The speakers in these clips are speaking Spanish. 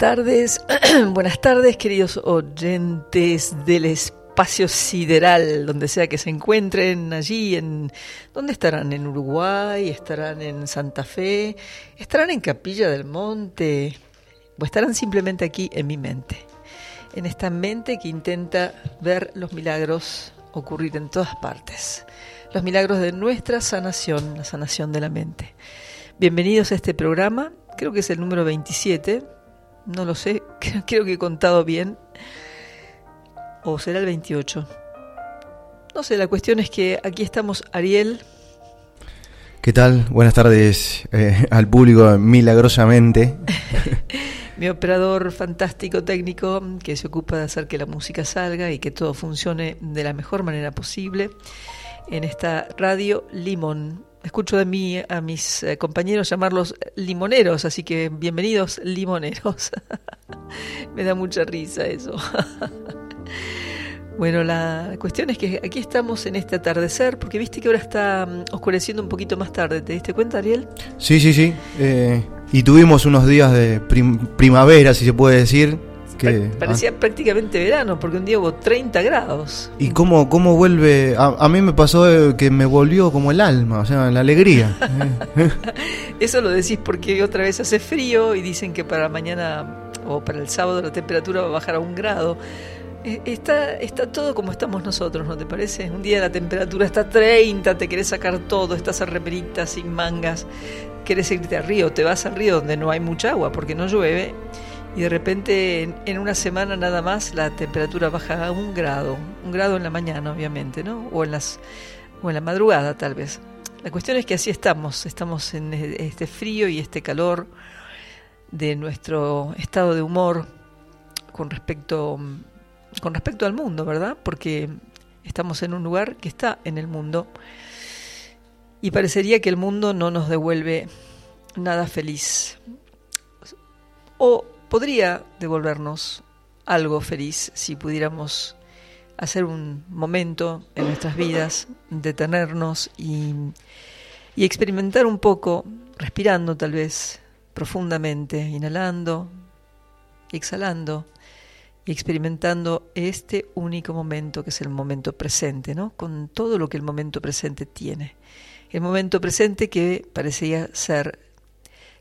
tardes, buenas tardes queridos oyentes del espacio sideral, donde sea que se encuentren allí, en ¿dónde estarán? ¿En Uruguay? ¿Estarán en Santa Fe? ¿Estarán en Capilla del Monte? ¿O estarán simplemente aquí en mi mente? En esta mente que intenta ver los milagros ocurrir en todas partes. Los milagros de nuestra sanación, la sanación de la mente. Bienvenidos a este programa, creo que es el número 27 no lo sé, creo que he contado bien. O será el 28. No sé, la cuestión es que aquí estamos Ariel. ¿Qué tal? Buenas tardes eh, al público, milagrosamente. Mi operador fantástico técnico que se ocupa de hacer que la música salga y que todo funcione de la mejor manera posible en esta radio Limón escucho de mí a mis eh, compañeros llamarlos limoneros, así que bienvenidos limoneros. Me da mucha risa eso. bueno, la cuestión es que aquí estamos en este atardecer, porque viste que ahora está mm, oscureciendo un poquito más tarde, ¿te diste cuenta, Ariel? Sí, sí, sí. Eh, y tuvimos unos días de primavera, si se puede decir, Parecía prácticamente verano, porque un día hubo 30 grados. ¿Y cómo, cómo vuelve? A, mí me pasó que me volvió como el alma, o sea, la alegría. Eso lo decís porque otra vez hace frío y dicen que para mañana o para el sábado la temperatura va a bajar a un grado. Eh, está, está todo como estamos nosotros, ¿no te parece? Un día la temperatura está 30, te querés sacar todo, estás a reperita sin mangas, querés irte al río, te vas al río donde no hay mucha agua porque no llueve y de repente en, una semana nada más la temperatura baja a un grado, un grado en la mañana obviamente, ¿no? O en, las, o en la madrugada tal vez. La cuestión es que así estamos, estamos en e, este frío y este calor de nuestro estado de humor con respecto, con respecto al mundo, ¿verdad? Porque estamos en un lugar que está en el mundo y parecería que el mundo no nos devuelve nada feliz. O podría devolvernos algo feliz si pudiéramos hacer un momento en nuestras vidas, detenernos y, experimentar un poco, respirando tal vez profundamente, inhalando exhalando y experimentando este único momento que es el momento presente, ¿no? Con todo lo que el momento presente tiene. El momento presente que parecía ser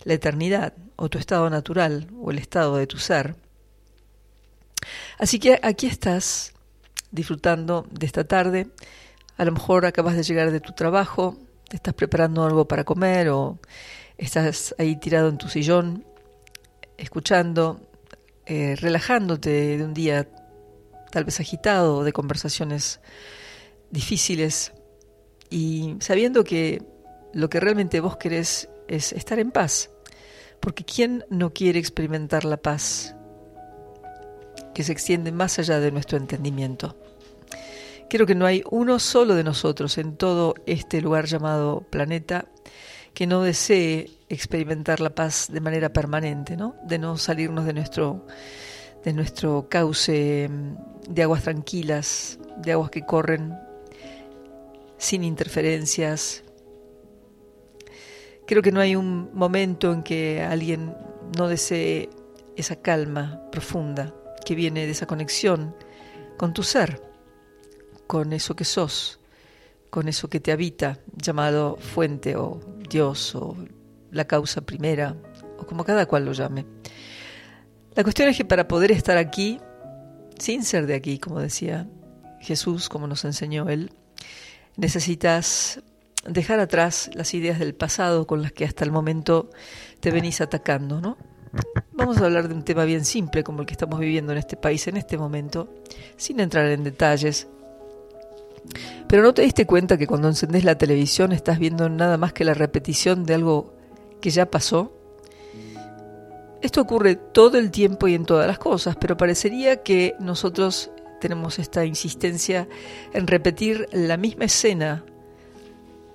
la eternidad o tu estado natural o el estado de tu ser. Así que aquí estás disfrutando de esta tarde. A lo mejor acabas de llegar de tu trabajo, te estás preparando algo para comer o estás ahí tirado en tu sillón, escuchando, eh, relajándote de un día tal vez agitado, de conversaciones difíciles y sabiendo que lo que realmente vos querés es estar en paz. Porque ¿quién no quiere experimentar la paz? que se extiende más allá de nuestro entendimiento. Creo que no hay uno solo de nosotros en todo este lugar llamado planeta que no desee experimentar la paz de manera permanente, ¿no? De no salirnos de nuestro de nuestro cauce mm, de aguas tranquilas, de aguas que corren sin interferencias. Creo que no hay un momento en que alguien no desee esa calma profunda que viene de esa conexión con tu ser, con eso que sos, con eso que te habita, llamado fuente o Dios o la causa primera, o como cada cual lo llame. La cuestión es que para poder estar aquí, sin ser de aquí, como decía Jesús, como nos enseñó Él, necesitas dejar atrás las ideas del pasado con las que hasta el momento te venís atacando, ¿no? Vamos a hablar de un tema bien simple como el que estamos viviendo en este país en este momento, sin entrar en detalles. Pero ¿no te diste cuenta que cuando encendés la televisión estás viendo nada más que la repetición de algo que ya pasó? Esto ocurre todo el tiempo y en todas las cosas, pero parecería que nosotros tenemos esta insistencia en repetir la misma escena,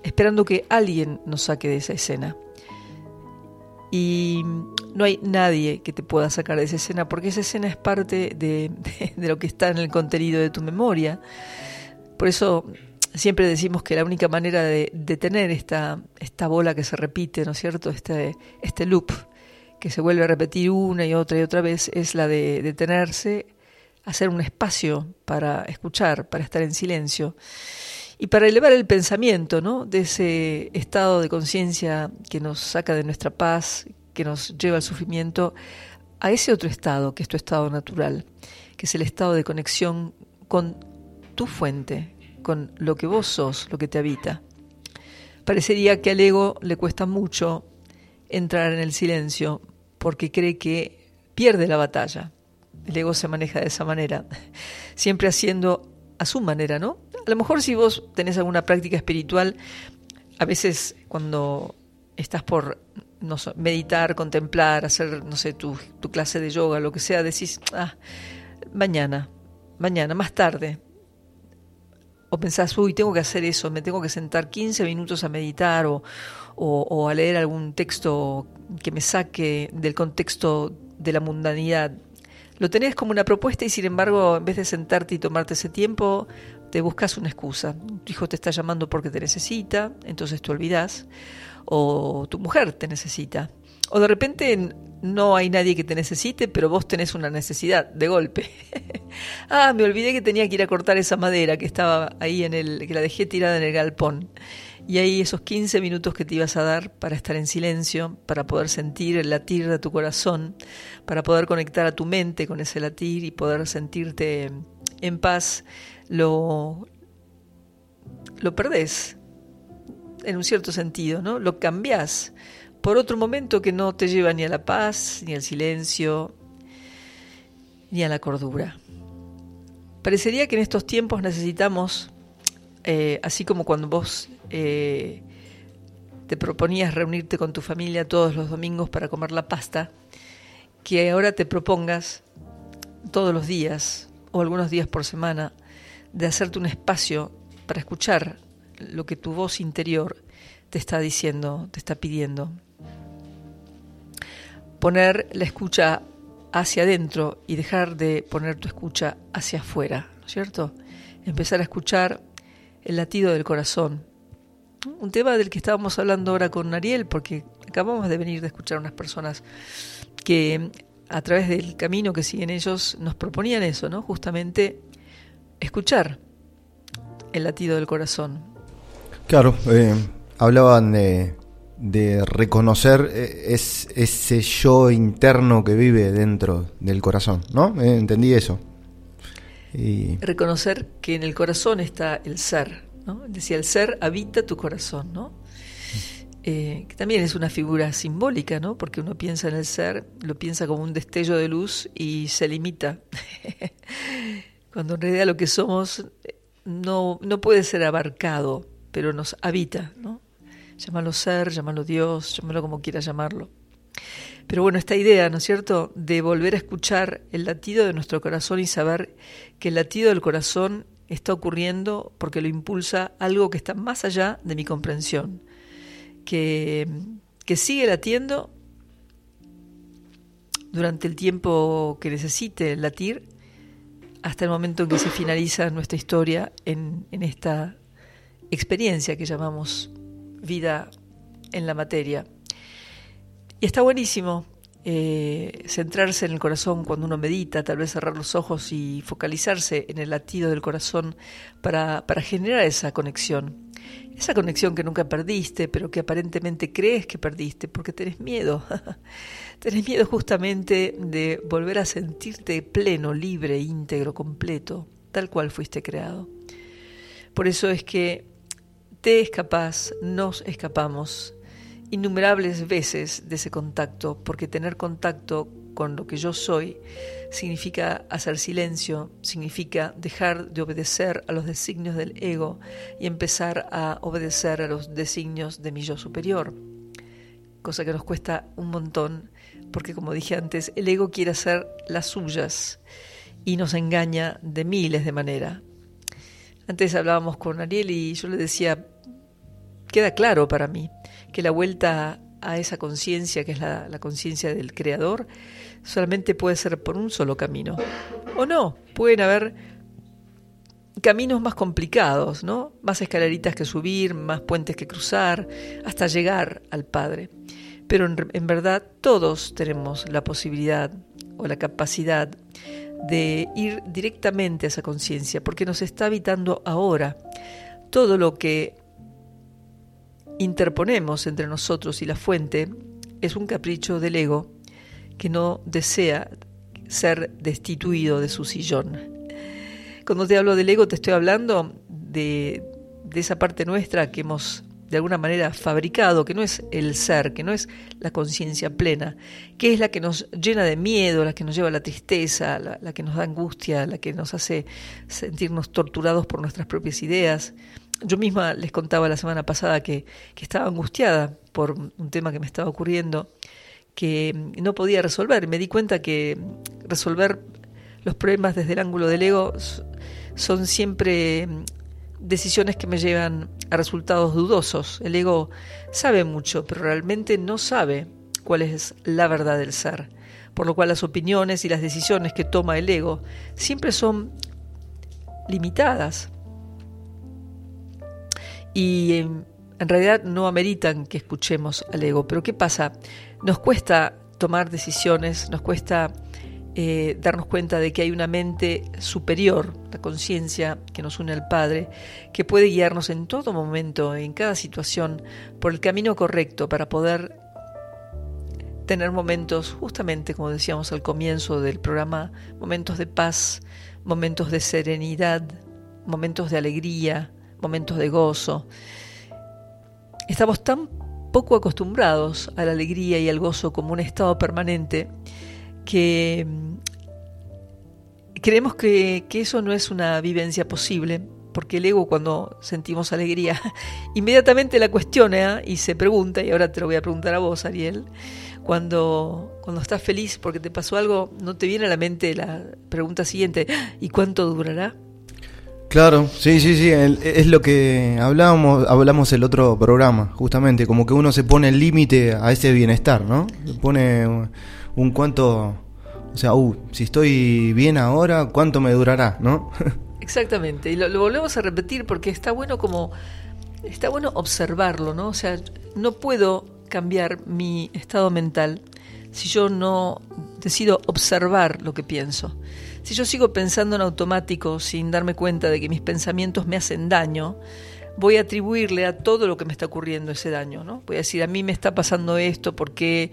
esperando que alguien nos saque de esa escena. Y no hay nadie que te pueda sacar de esa escena, porque esa escena es parte de, lo que está en el contenido de tu memoria. Por eso siempre decimos que la única manera de detener esta, esta bola que se repite, ¿no es cierto? Este, este loop que se vuelve a repetir una y otra y otra vez, es la de detenerse, hacer un espacio para escuchar, para estar en silencio y para elevar el pensamiento ¿no? de ese estado de conciencia que nos saca de nuestra paz, que nos lleva al sufrimiento a ese otro estado, que es tu estado natural, que es el estado de conexión con tu fuente, con lo que vos sos, lo que te habita. Parecería que al ego le cuesta mucho entrar en el silencio porque cree que pierde la batalla. El ego se maneja de esa manera, siempre haciendo a su manera, ¿no? A lo mejor si vos tenés alguna práctica espiritual, a veces cuando estás por no meditar, contemplar, hacer, no sé, tu, clase de yoga, lo que sea, decís, ah, mañana, mañana, más tarde. O pensás, uy, tengo que hacer eso, me tengo que sentar 15 minutos a meditar o, o, a leer algún texto que me saque del contexto de la mundanidad. Lo tenés como una propuesta y sin embargo, en vez de sentarte y tomarte ese tiempo, te buscas una excusa. Tu hijo te está llamando porque te necesita, entonces te olvidas o tu mujer te necesita. O de repente no hay nadie que te necesite, pero vos tenés una necesidad de golpe. ah, me olvidé que tenía que ir a cortar esa madera que estaba ahí en el que la dejé tirada en el galpón. Y ahí esos 15 minutos que te ibas a dar para estar en silencio, para poder sentir el latir de tu corazón, para poder conectar a tu mente con ese latir y poder sentirte en paz, lo lo perdés en un cierto sentido, ¿no? Lo cambias por otro momento que no te lleva ni a la paz, ni al silencio, ni a la cordura. Parecería que en estos tiempos necesitamos, eh, así como cuando vos eh, te proponías reunirte con tu familia todos los domingos para comer la pasta, que ahora te propongas todos los días o algunos días por semana de hacerte un espacio para escuchar lo que tu voz interior te está diciendo, te está pidiendo. Poner la escucha hacia adentro y dejar de poner tu escucha hacia afuera, ¿no es cierto? Empezar a escuchar el latido del corazón. Un tema del que estábamos hablando ahora con Ariel, porque acabamos de venir de escuchar a unas personas que a través del camino que siguen ellos nos proponían eso, ¿no? Justamente escuchar el latido del corazón. Claro, eh, hablaban de, de reconocer eh, es, ese yo interno que vive dentro del corazón, ¿no? Eh, entendí eso. Y... Reconocer que en el corazón está el ser, ¿no? Decía, el ser habita tu corazón, ¿no? Eh, que también es una figura simbólica, ¿no? Porque uno piensa en el ser, lo piensa como un destello de luz y se limita. Cuando en realidad lo que somos no, no puede ser abarcado, pero nos habita, ¿no? Llámalo ser, llámalo Dios, llámalo como quieras llamarlo. Pero bueno, esta idea, ¿no es cierto?, de volver a escuchar el latido de nuestro corazón y saber que el latido del corazón está ocurriendo porque lo impulsa algo que está más allá de mi comprensión, que, que sigue latiendo durante el tiempo que necesite latir hasta el momento en que se finaliza nuestra historia en, esta experiencia que llamamos vida en la materia. Y está buenísimo eh, centrarse en el corazón cuando uno medita, tal vez cerrar los ojos y focalizarse en el latido del corazón para, para generar esa conexión. Esa conexión que nunca perdiste, pero que aparentemente crees que perdiste porque tenés miedo. tenés miedo justamente de volver a sentirte pleno, libre, íntegro, completo, tal cual fuiste creado. Por eso es que te escapas, nos escapamos innumerables veces de ese contacto, porque tener contacto con lo que yo soy significa hacer silencio, significa dejar de obedecer a los designios del ego y empezar a obedecer a los designios de mi yo superior, cosa que nos cuesta un montón, porque como dije antes, el ego quiere hacer las suyas y nos engaña de miles de maneras. Antes hablábamos con Ariel y yo le decía, queda claro para mí que la vuelta a esa conciencia, que es la, conciencia del Creador, solamente puede ser por un solo camino. O no, pueden haber caminos más complicados, ¿no? Más escaleritas que subir, más puentes que cruzar, hasta llegar al Padre. Pero en, en verdad todos tenemos la posibilidad o la capacidad de ir directamente a esa conciencia, porque nos está habitando ahora. Todo lo que interponemos entre nosotros y la fuente es un capricho del ego que no desea ser destituido de su sillón. Cuando te hablo del ego te estoy hablando de, de esa parte nuestra que hemos de alguna manera fabricado, que no es el ser, que no es la conciencia plena, que es la que nos llena de miedo, la que nos lleva a la tristeza, la, la, que nos da angustia, la que nos hace sentirnos torturados por nuestras propias ideas, yo misma les contaba la semana pasada que, estaba angustiada por un tema que me estaba ocurriendo, que no podía resolver. Me di cuenta que resolver los problemas desde el ángulo del ego son siempre decisiones que me llevan a resultados dudosos. El ego sabe mucho, pero realmente no sabe cuál es la verdad del ser. Por lo cual las opiniones y las decisiones que toma el ego siempre son limitadas y en realidad no ameritan que escuchemos al ego. Pero ¿qué pasa? Nos cuesta tomar decisiones, nos cuesta eh, darnos cuenta de que hay una mente superior, la conciencia que nos une al Padre, que puede guiarnos en todo momento, en cada situación, por el camino correcto para poder tener momentos, justamente como decíamos al comienzo del programa, momentos de paz, momentos de serenidad, momentos de alegría, momentos de gozo. Estamos tan poco acostumbrados a la alegría y al gozo como un estado permanente que mm, creemos que, eso no es una vivencia posible, porque el ego cuando sentimos alegría inmediatamente la cuestiona y se pregunta, y ahora te lo voy a preguntar a vos, Ariel, cuando, cuando estás feliz porque te pasó algo, ¿no te viene a la mente la pregunta siguiente, ¿y cuánto durará? Claro, sí, sí, sí, es lo que hablábamos, hablamos el otro programa, justamente, como que uno se pone el límite a ese bienestar, ¿no? pone un, cuánto O sea, uh, si estoy bien ahora, ¿cuánto me durará? ¿No? Exactamente, y lo, lo volvemos a repetir porque está bueno como, está bueno observarlo, ¿no? O sea, no puedo cambiar mi estado mental si yo no decido observar lo que pienso. Si yo sigo pensando en automático sin darme cuenta de que mis pensamientos me hacen daño, voy a atribuirle a todo lo que me está ocurriendo ese daño, ¿no? Voy a decir, a mí me está pasando esto, ¿por qué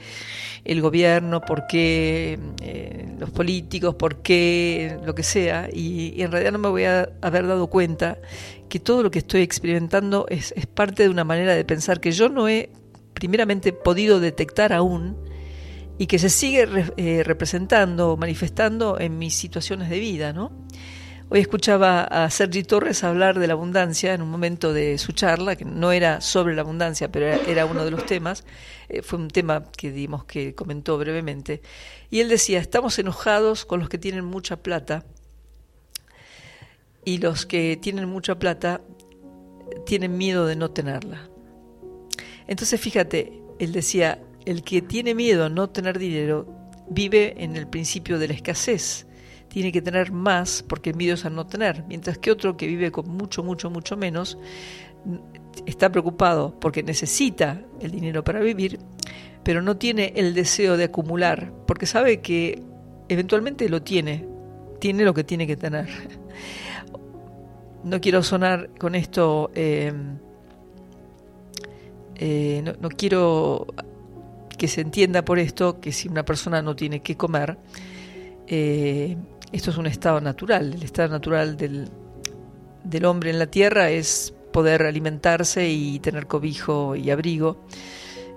el gobierno, por qué eh, los políticos, por qué lo que sea? Y, en realidad no me voy a haber dado cuenta que todo lo que estoy experimentando es, es parte de una manera de pensar que yo no he primeramente podido detectar aún y que se sigue eh, representando, manifestando en mis situaciones de vida, ¿no? Hoy escuchaba a Sergi Torres hablar de la abundancia en un momento de su charla, que no era sobre la abundancia, pero era, uno de los temas. Eh, fue un tema que dimos que comentó brevemente. Y él decía, estamos enojados con los que tienen mucha plata y los que tienen mucha plata tienen miedo de no tenerla. Entonces fíjate, él decía, el que tiene miedo a no tener dinero vive en el principio de la escasez tiene que tener más porque es a no tener, mientras que otro que vive con mucho, mucho, mucho menos está preocupado porque necesita el dinero para vivir, pero no tiene el deseo de acumular, porque sabe que eventualmente lo tiene, tiene lo que tiene que tener. No quiero sonar con esto, eh, eh, no quiero que se entienda por esto que si una persona no tiene que comer, eh, esto es un estado natural. El estado natural del, del hombre en la tierra es poder alimentarse y tener cobijo y abrigo,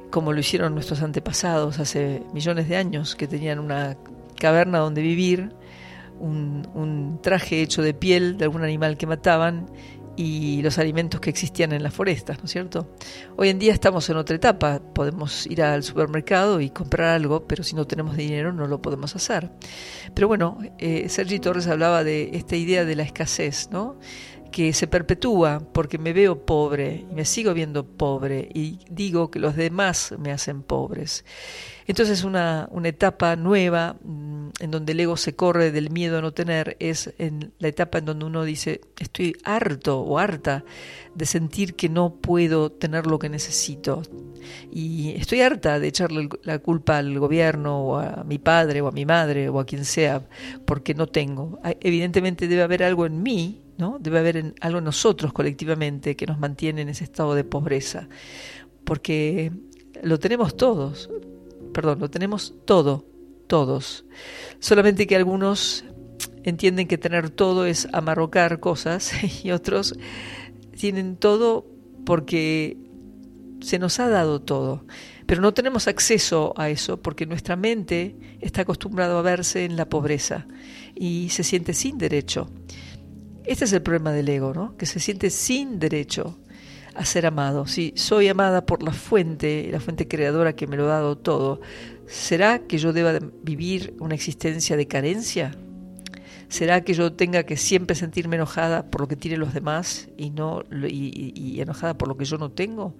como lo hicieron nuestros antepasados hace millones de años, que tenían una caverna donde vivir, un, un traje hecho de piel de algún animal que mataban y los alimentos que existían en las forestas, ¿no es cierto? Hoy en día estamos en otra etapa, podemos ir al supermercado y comprar algo, pero si no tenemos dinero no lo podemos hacer. Pero bueno, eh, Sergi Torres hablaba de esta idea de la escasez, ¿no? que se perpetúa porque me veo pobre y me sigo viendo pobre y digo que los demás me hacen pobres. Entonces una, una etapa nueva mm, en donde el ego se corre del miedo a no tener es en la etapa en donde uno dice estoy harto o harta de sentir que no puedo tener lo que necesito y estoy harta de echarle la culpa al gobierno o a mi padre o a mi madre o a quien sea porque no tengo. Evidentemente debe haber algo en mí ¿no? Debe haber algo en nosotros colectivamente que nos mantiene en ese estado de pobreza, porque lo tenemos todos, perdón, lo tenemos todo, todos. Solamente que algunos entienden que tener todo es amarrocar cosas y otros tienen todo porque se nos ha dado todo. Pero no tenemos acceso a eso porque nuestra mente está acostumbrada a verse en la pobreza y se siente sin derecho. Este es el problema del ego, ¿no? Que se siente sin derecho a ser amado. Si soy amada por la fuente, la fuente creadora que me lo ha dado todo, ¿será que yo deba vivir una existencia de carencia? ¿Será que yo tenga que siempre sentirme enojada por lo que tienen los demás y no y enojada por lo que yo no tengo?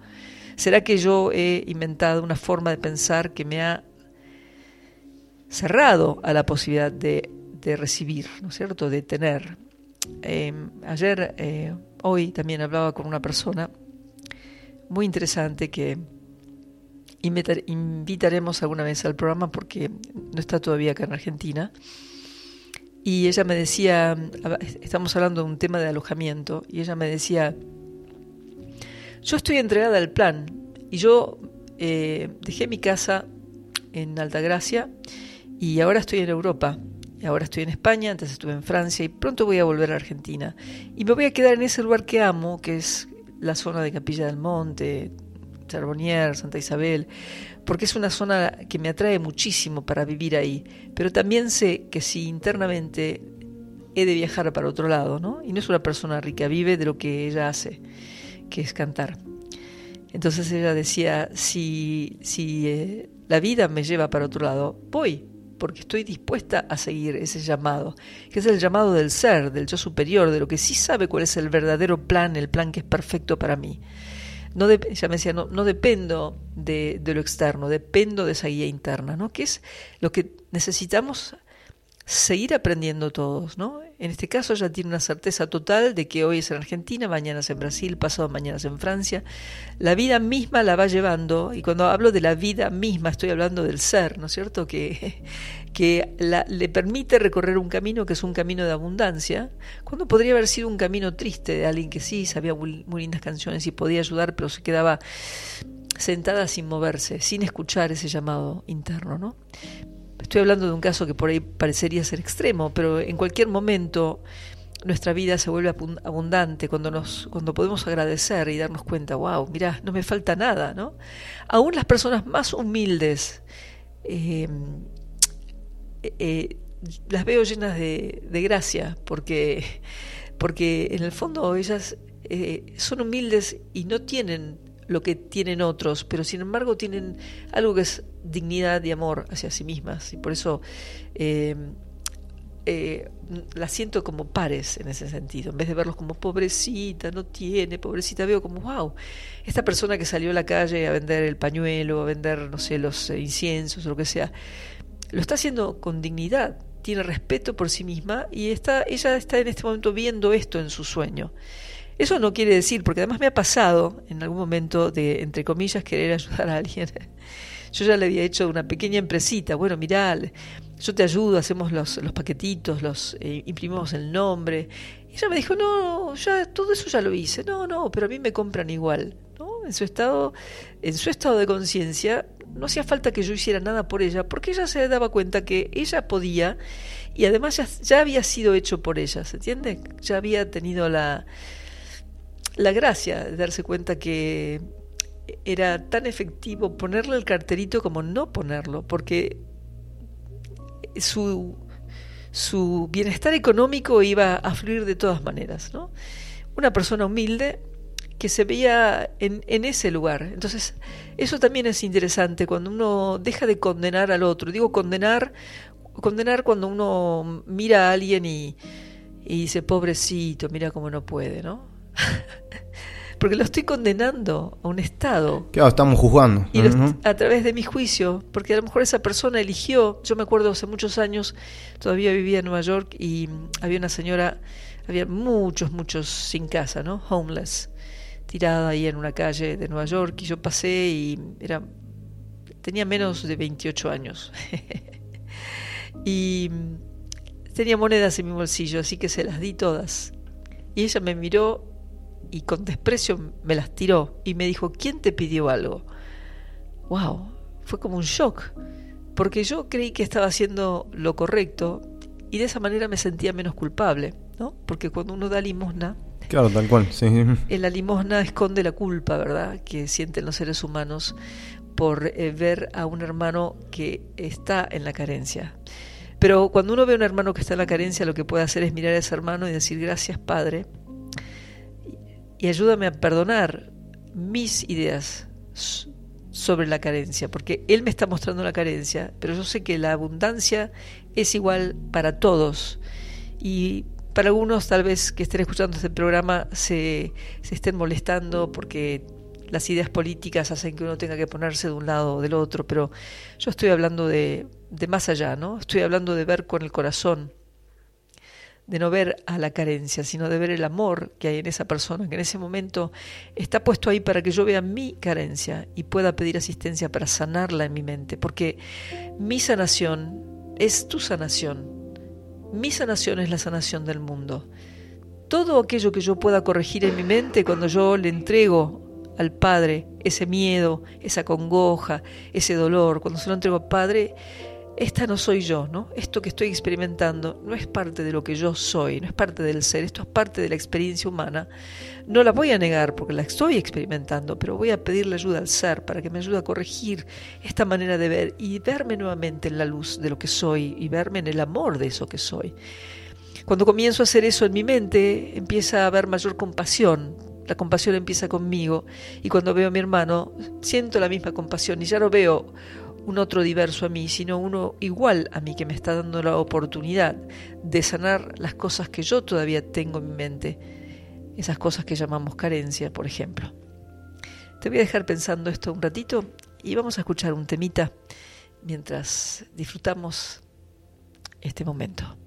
¿Será que yo he inventado una forma de pensar que me ha cerrado a la posibilidad de, de recibir, ¿no es cierto?, de tener. Em, ayer, eh, hoy también hablaba con una persona muy interesante que invitaremos alguna vez al programa porque no está todavía acá en Argentina. Y ella me decía, estamos hablando de un tema de alojamiento, y ella me decía, yo estoy entregada al plan y yo eh, dejé mi casa en Altagracia y ahora estoy en Europa ahora estoy en España, antes estuve en Francia y pronto voy a volver a Argentina. Y me voy a quedar en ese lugar que amo, que es la zona de Capilla del Monte, Charbonnier, Santa Isabel, porque es una zona que me atrae muchísimo para vivir ahí. Pero también sé que si internamente he de viajar para otro lado, ¿no? Y no es una persona rica, vive de lo que ella hace, que es cantar. Entonces ella decía, si, si eh, la vida me lleva para otro lado, voy, porque estoy dispuesta a seguir ese llamado, que es el llamado del ser, del yo superior, de lo que sí sabe cuál es el verdadero plan, el plan que es perfecto para mí. No ya me decía, no, no dependo de, de, lo externo, dependo de esa guía interna, ¿no? que es lo que necesitamos seguir aprendiendo todos, ¿no? En este caso ella tiene una certeza total de que hoy es en Argentina, mañana es en Brasil, pasado mañana es en Francia. La vida misma la va llevando, y cuando hablo de la vida misma estoy hablando del ser, ¿no es cierto? Que, que le permite recorrer un camino que es un camino de abundancia, cuando podría haber sido un camino triste de alguien que sí sabía muy, muy lindas canciones y podía ayudar, pero se quedaba sentada sin moverse, sin escuchar ese llamado interno, ¿no? Estoy hablando de un caso que por ahí parecería ser extremo, pero en cualquier momento nuestra vida se vuelve abundante cuando nos cuando podemos agradecer y darnos cuenta, wow, mira, no me falta nada, ¿no? Aún las personas más humildes eh, eh, las veo llenas de, gracia, porque porque en el fondo ellas eh, son humildes y no tienen lo que tienen otros, pero sin embargo tienen algo que es dignidad y amor hacia sí mismas. Y por eso eh, eh, las siento como pares en ese sentido. En vez de verlos como pobrecita, no tiene, pobrecita, veo como, wow, esta persona que salió a la calle a vender el pañuelo, a vender, no sé, los inciensos o lo que sea, lo está haciendo con dignidad, tiene respeto por sí misma y está, ella está en este momento viendo esto en su sueño. Eso no quiere decir, porque además me ha pasado en algún momento de, entre comillas, querer ayudar a alguien. Yo ya le había hecho una pequeña empresita, bueno, mirá, yo te ayudo, hacemos los, los paquetitos, los eh, imprimimos el nombre. Y ella me dijo, no, ya todo eso ya lo hice. No, no, pero a mí me compran igual. ¿no? En su estado, en su estado de conciencia, no hacía falta que yo hiciera nada por ella, porque ella se daba cuenta que ella podía y además ya, ya había sido hecho por ella, ¿se entiende? Ya había tenido la, la gracia de darse cuenta que era tan efectivo ponerle el carterito como no ponerlo, porque su, su bienestar económico iba a fluir de todas maneras. ¿no? Una persona humilde que se veía en, en, ese lugar. Entonces, eso también es interesante cuando uno deja de condenar al otro. Digo condenar, condenar cuando uno mira a alguien y, y dice, pobrecito, mira cómo no puede, ¿no? porque lo estoy condenando a un estado. Claro, estamos juzgando. Y a través de mi juicio, porque a lo mejor esa persona eligió, yo me acuerdo hace muchos años, todavía vivía en Nueva York y había una señora, había muchos, muchos sin casa, ¿no? Homeless, tirada ahí en una calle de Nueva York y yo pasé y era tenía menos de 28 años. y tenía monedas en mi bolsillo, así que se las di todas. Y ella me miró y con desprecio me las tiró y me dijo, ¿quién te pidió algo? ¡Wow! Fue como un shock, porque yo creí que estaba haciendo lo correcto y de esa manera me sentía menos culpable, ¿no? Porque cuando uno da limosna, Claro, tal cual, sí. En la limosna esconde la culpa, ¿verdad? Que sienten los seres humanos por eh, ver a un hermano que está en la carencia. Pero cuando uno ve a un hermano que está en la carencia, lo que puede hacer es mirar a ese hermano y decir, gracias Padre, y ayúdame a perdonar mis ideas sobre la carencia, porque Él me está mostrando la carencia, pero yo sé que la abundancia es igual para todos. Y para algunos tal vez que estén escuchando este programa se, se estén molestando porque las ideas políticas hacen que uno tenga que ponerse de un lado o del otro, pero yo estoy hablando de, de más allá, ¿no? Estoy hablando de ver con el corazón de no ver a la carencia, sino de ver el amor que hay en esa persona, que en ese momento está puesto ahí para que yo vea mi carencia y pueda pedir asistencia para sanarla en mi mente, porque mi sanación es tu sanación, mi sanación es la sanación del mundo. Todo aquello que yo pueda corregir en mi mente cuando yo le entrego al Padre ese miedo, esa congoja, ese dolor, cuando se lo entrego al Padre, esta no soy yo, ¿no? Esto que estoy experimentando no es parte de lo que yo soy, no es parte del ser, esto es parte de la experiencia humana. No la voy a negar porque la estoy experimentando, pero voy a pedirle ayuda al ser para que me ayude a corregir esta manera de ver y verme nuevamente en la luz de lo que soy y verme en el amor de eso que soy. Cuando comienzo a hacer eso en mi mente, empieza a haber mayor compasión. La compasión empieza conmigo y cuando veo a mi hermano, siento la misma compasión y ya no veo un otro diverso a mí, sino uno igual a mí que me está dando la oportunidad de sanar las cosas que yo todavía tengo en mi mente, esas cosas que llamamos carencia, por ejemplo. Te voy a dejar pensando esto un ratito y vamos a escuchar un temita mientras disfrutamos este momento.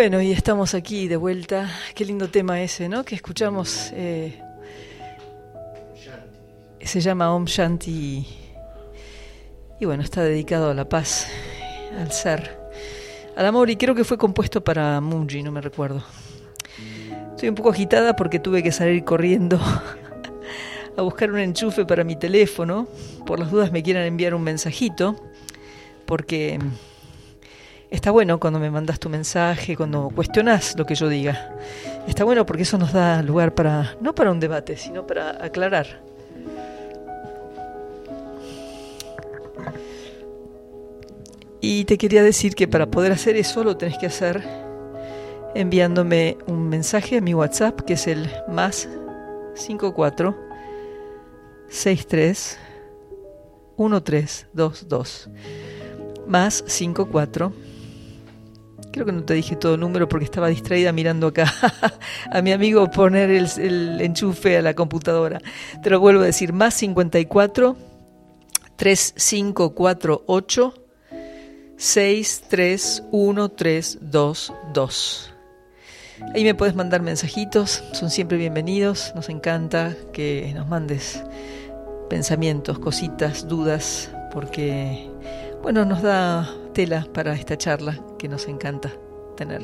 Bueno, y estamos aquí de vuelta. Qué lindo tema ese, ¿no? Que escuchamos. Eh, se llama Om Shanti. Y bueno, está dedicado a la paz, al ser, al amor. Y creo que fue compuesto para Muji, no me recuerdo. Estoy un poco agitada porque tuve que salir corriendo a buscar un enchufe para mi teléfono. Por las dudas me quieran enviar un mensajito, porque está bueno cuando me mandas tu mensaje, cuando cuestionas lo que yo diga. Está bueno porque eso nos da lugar para, no para un debate, sino para aclarar. Y te quería decir que para poder hacer eso lo tenés que hacer enviándome un mensaje a mi WhatsApp que es el más 54 63 1322 más 54 Creo que no te dije todo número porque estaba distraída mirando acá a mi amigo poner el, el, enchufe a la computadora. Te lo vuelvo a decir, más 54 3548 631322. Ahí me puedes mandar mensajitos, son siempre bienvenidos, nos encanta que nos mandes pensamientos, cositas, dudas, porque bueno, nos da tela para esta charla que nos encanta tener.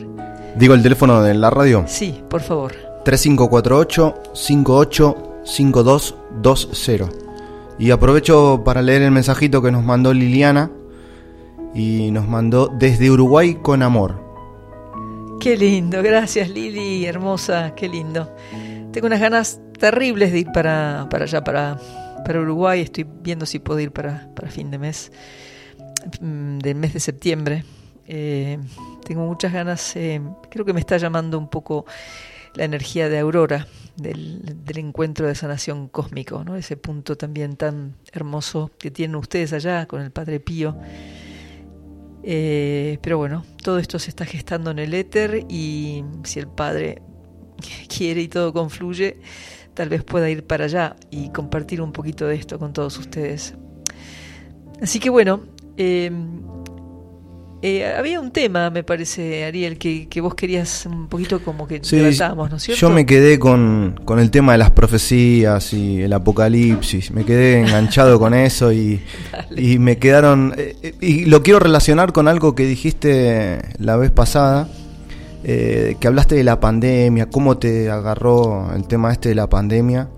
Digo el teléfono de la radio. Sí, por favor. 3548 585220. Y aprovecho para leer el mensajito que nos mandó Liliana y nos mandó desde Uruguay con amor. Qué lindo, gracias Lili, hermosa, qué lindo. Tengo unas ganas terribles de ir para, para allá, para, para Uruguay. Estoy viendo si puedo ir para, para fin de mes, mm, del mes de septiembre. Eh, tengo muchas ganas, eh, creo que me está llamando un poco la energía de Aurora, del, encuentro de sanación cósmico, ¿no? ese punto también tan hermoso que tienen ustedes allá con el Padre Pío. Eh, pero bueno, todo esto se está gestando en el éter y si el Padre quiere y todo confluye, tal vez pueda ir para allá y compartir un poquito de esto con todos ustedes. Así que bueno, eh, había un tema, me parece, Ariel, que, que, vos querías un poquito como que sí, tratamos, ¿no es cierto? Yo me quedé con, con, el tema de las profecías y el apocalipsis, me quedé enganchado con eso y, y me quedaron... Eh, y lo quiero relacionar con algo que dijiste la vez pasada, eh, que hablaste de la pandemia, cómo te agarró el tema este de la pandemia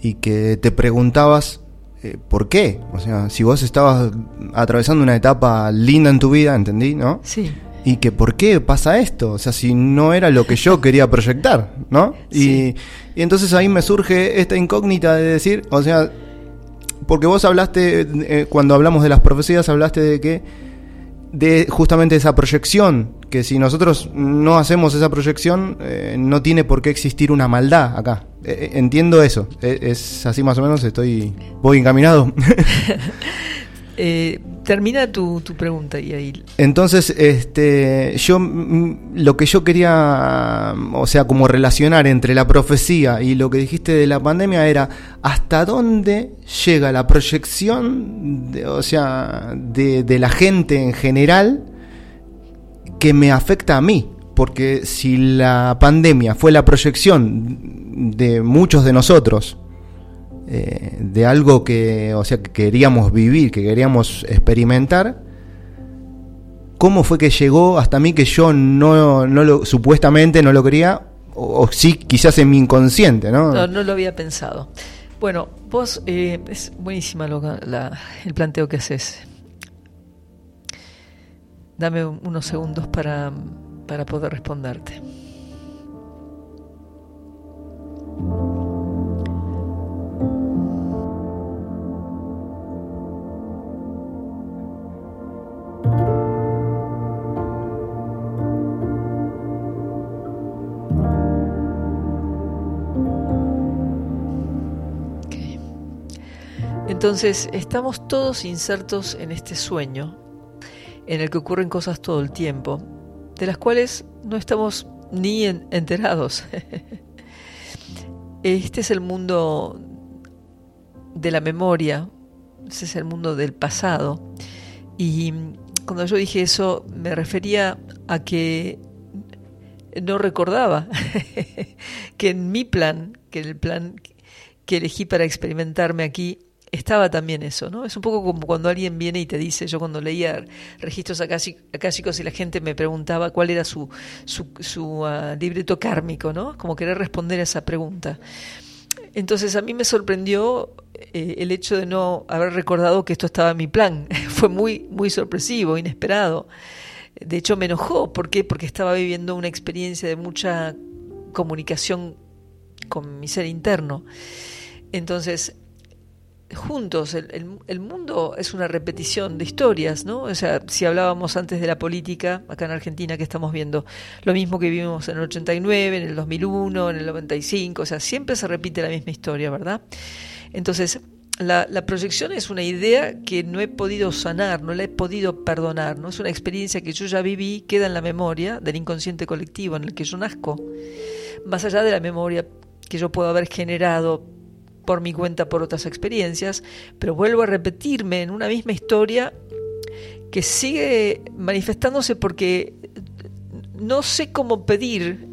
y que te preguntabas eh, ¿por qué? O sea, si vos estabas atravesando una etapa linda en tu vida, ¿entendí? ¿No? Sí. Y que ¿por qué pasa esto? O sea, si no era lo que yo quería proyectar, ¿no? Sí. Y, y entonces ahí me surge esta incógnita de decir, o sea, porque vos hablaste, eh, cuando hablamos de las profecías, hablaste de que de justamente esa proyección, que si nosotros no hacemos esa proyección, eh, no tiene por qué existir una maldad acá. Eh, entiendo eso, eh, es así más o menos, estoy, voy encaminado. Eh, termina tu, tu, pregunta y. Entonces, este, yo lo que yo quería, o sea, como relacionar entre la profecía y lo que dijiste de la pandemia era hasta dónde llega la proyección, de, o sea, de, de la gente en general que me afecta a mí. Porque si la pandemia fue la proyección de muchos de nosotros, eh, de algo que, o sea, que queríamos vivir, que queríamos experimentar, ¿cómo fue que llegó hasta mí que yo no, no lo, supuestamente no lo quería? O, sí, quizás en mi inconsciente, ¿no? No, no lo había pensado. Bueno, vos, eh, es buenísima el planteo que haces. Dame unos segundos para, para poder responderte. Entonces, estamos todos insertos en este sueño en el que ocurren cosas todo el tiempo, de las cuales no estamos ni en, enterados. Este es el mundo de la memoria, ese es el mundo del pasado. Y cuando yo dije eso, me refería a que no recordaba que en mi plan, que el plan que elegí para experimentarme aquí, estaba también eso, ¿no? Es un poco como cuando alguien viene y te dice, yo cuando leía registros acásicos y la gente me preguntaba cuál era su, su, su ah, libreto kármico, ¿no? Como querer responder a esa pregunta. Entonces a mí me sorprendió eh, el hecho de no haber recordado que esto estaba en mi plan. Fue muy, muy sorpresivo, inesperado. De hecho me enojó. ¿Por qué? Porque estaba viviendo una experiencia de mucha comunicación con mi ser interno. Entonces, juntos, el, el, mundo es una repetición de historias, ¿no? O sea, si hablábamos antes de la política, acá en Argentina, que estamos viendo lo mismo que vivimos en el 89, en el 2001, en el 95, o sea, siempre se repite la misma historia, ¿verdad? Entonces, la, la, proyección es una idea que no he podido sanar, no la he podido perdonar, ¿no? Es una experiencia que yo ya viví, queda en la memoria del inconsciente colectivo en el que yo nazco, más allá de la memoria que yo puedo haber generado por mi cuenta por otras experiencias, pero vuelvo a repetirme en una misma historia que sigue manifestándose porque no sé cómo pedir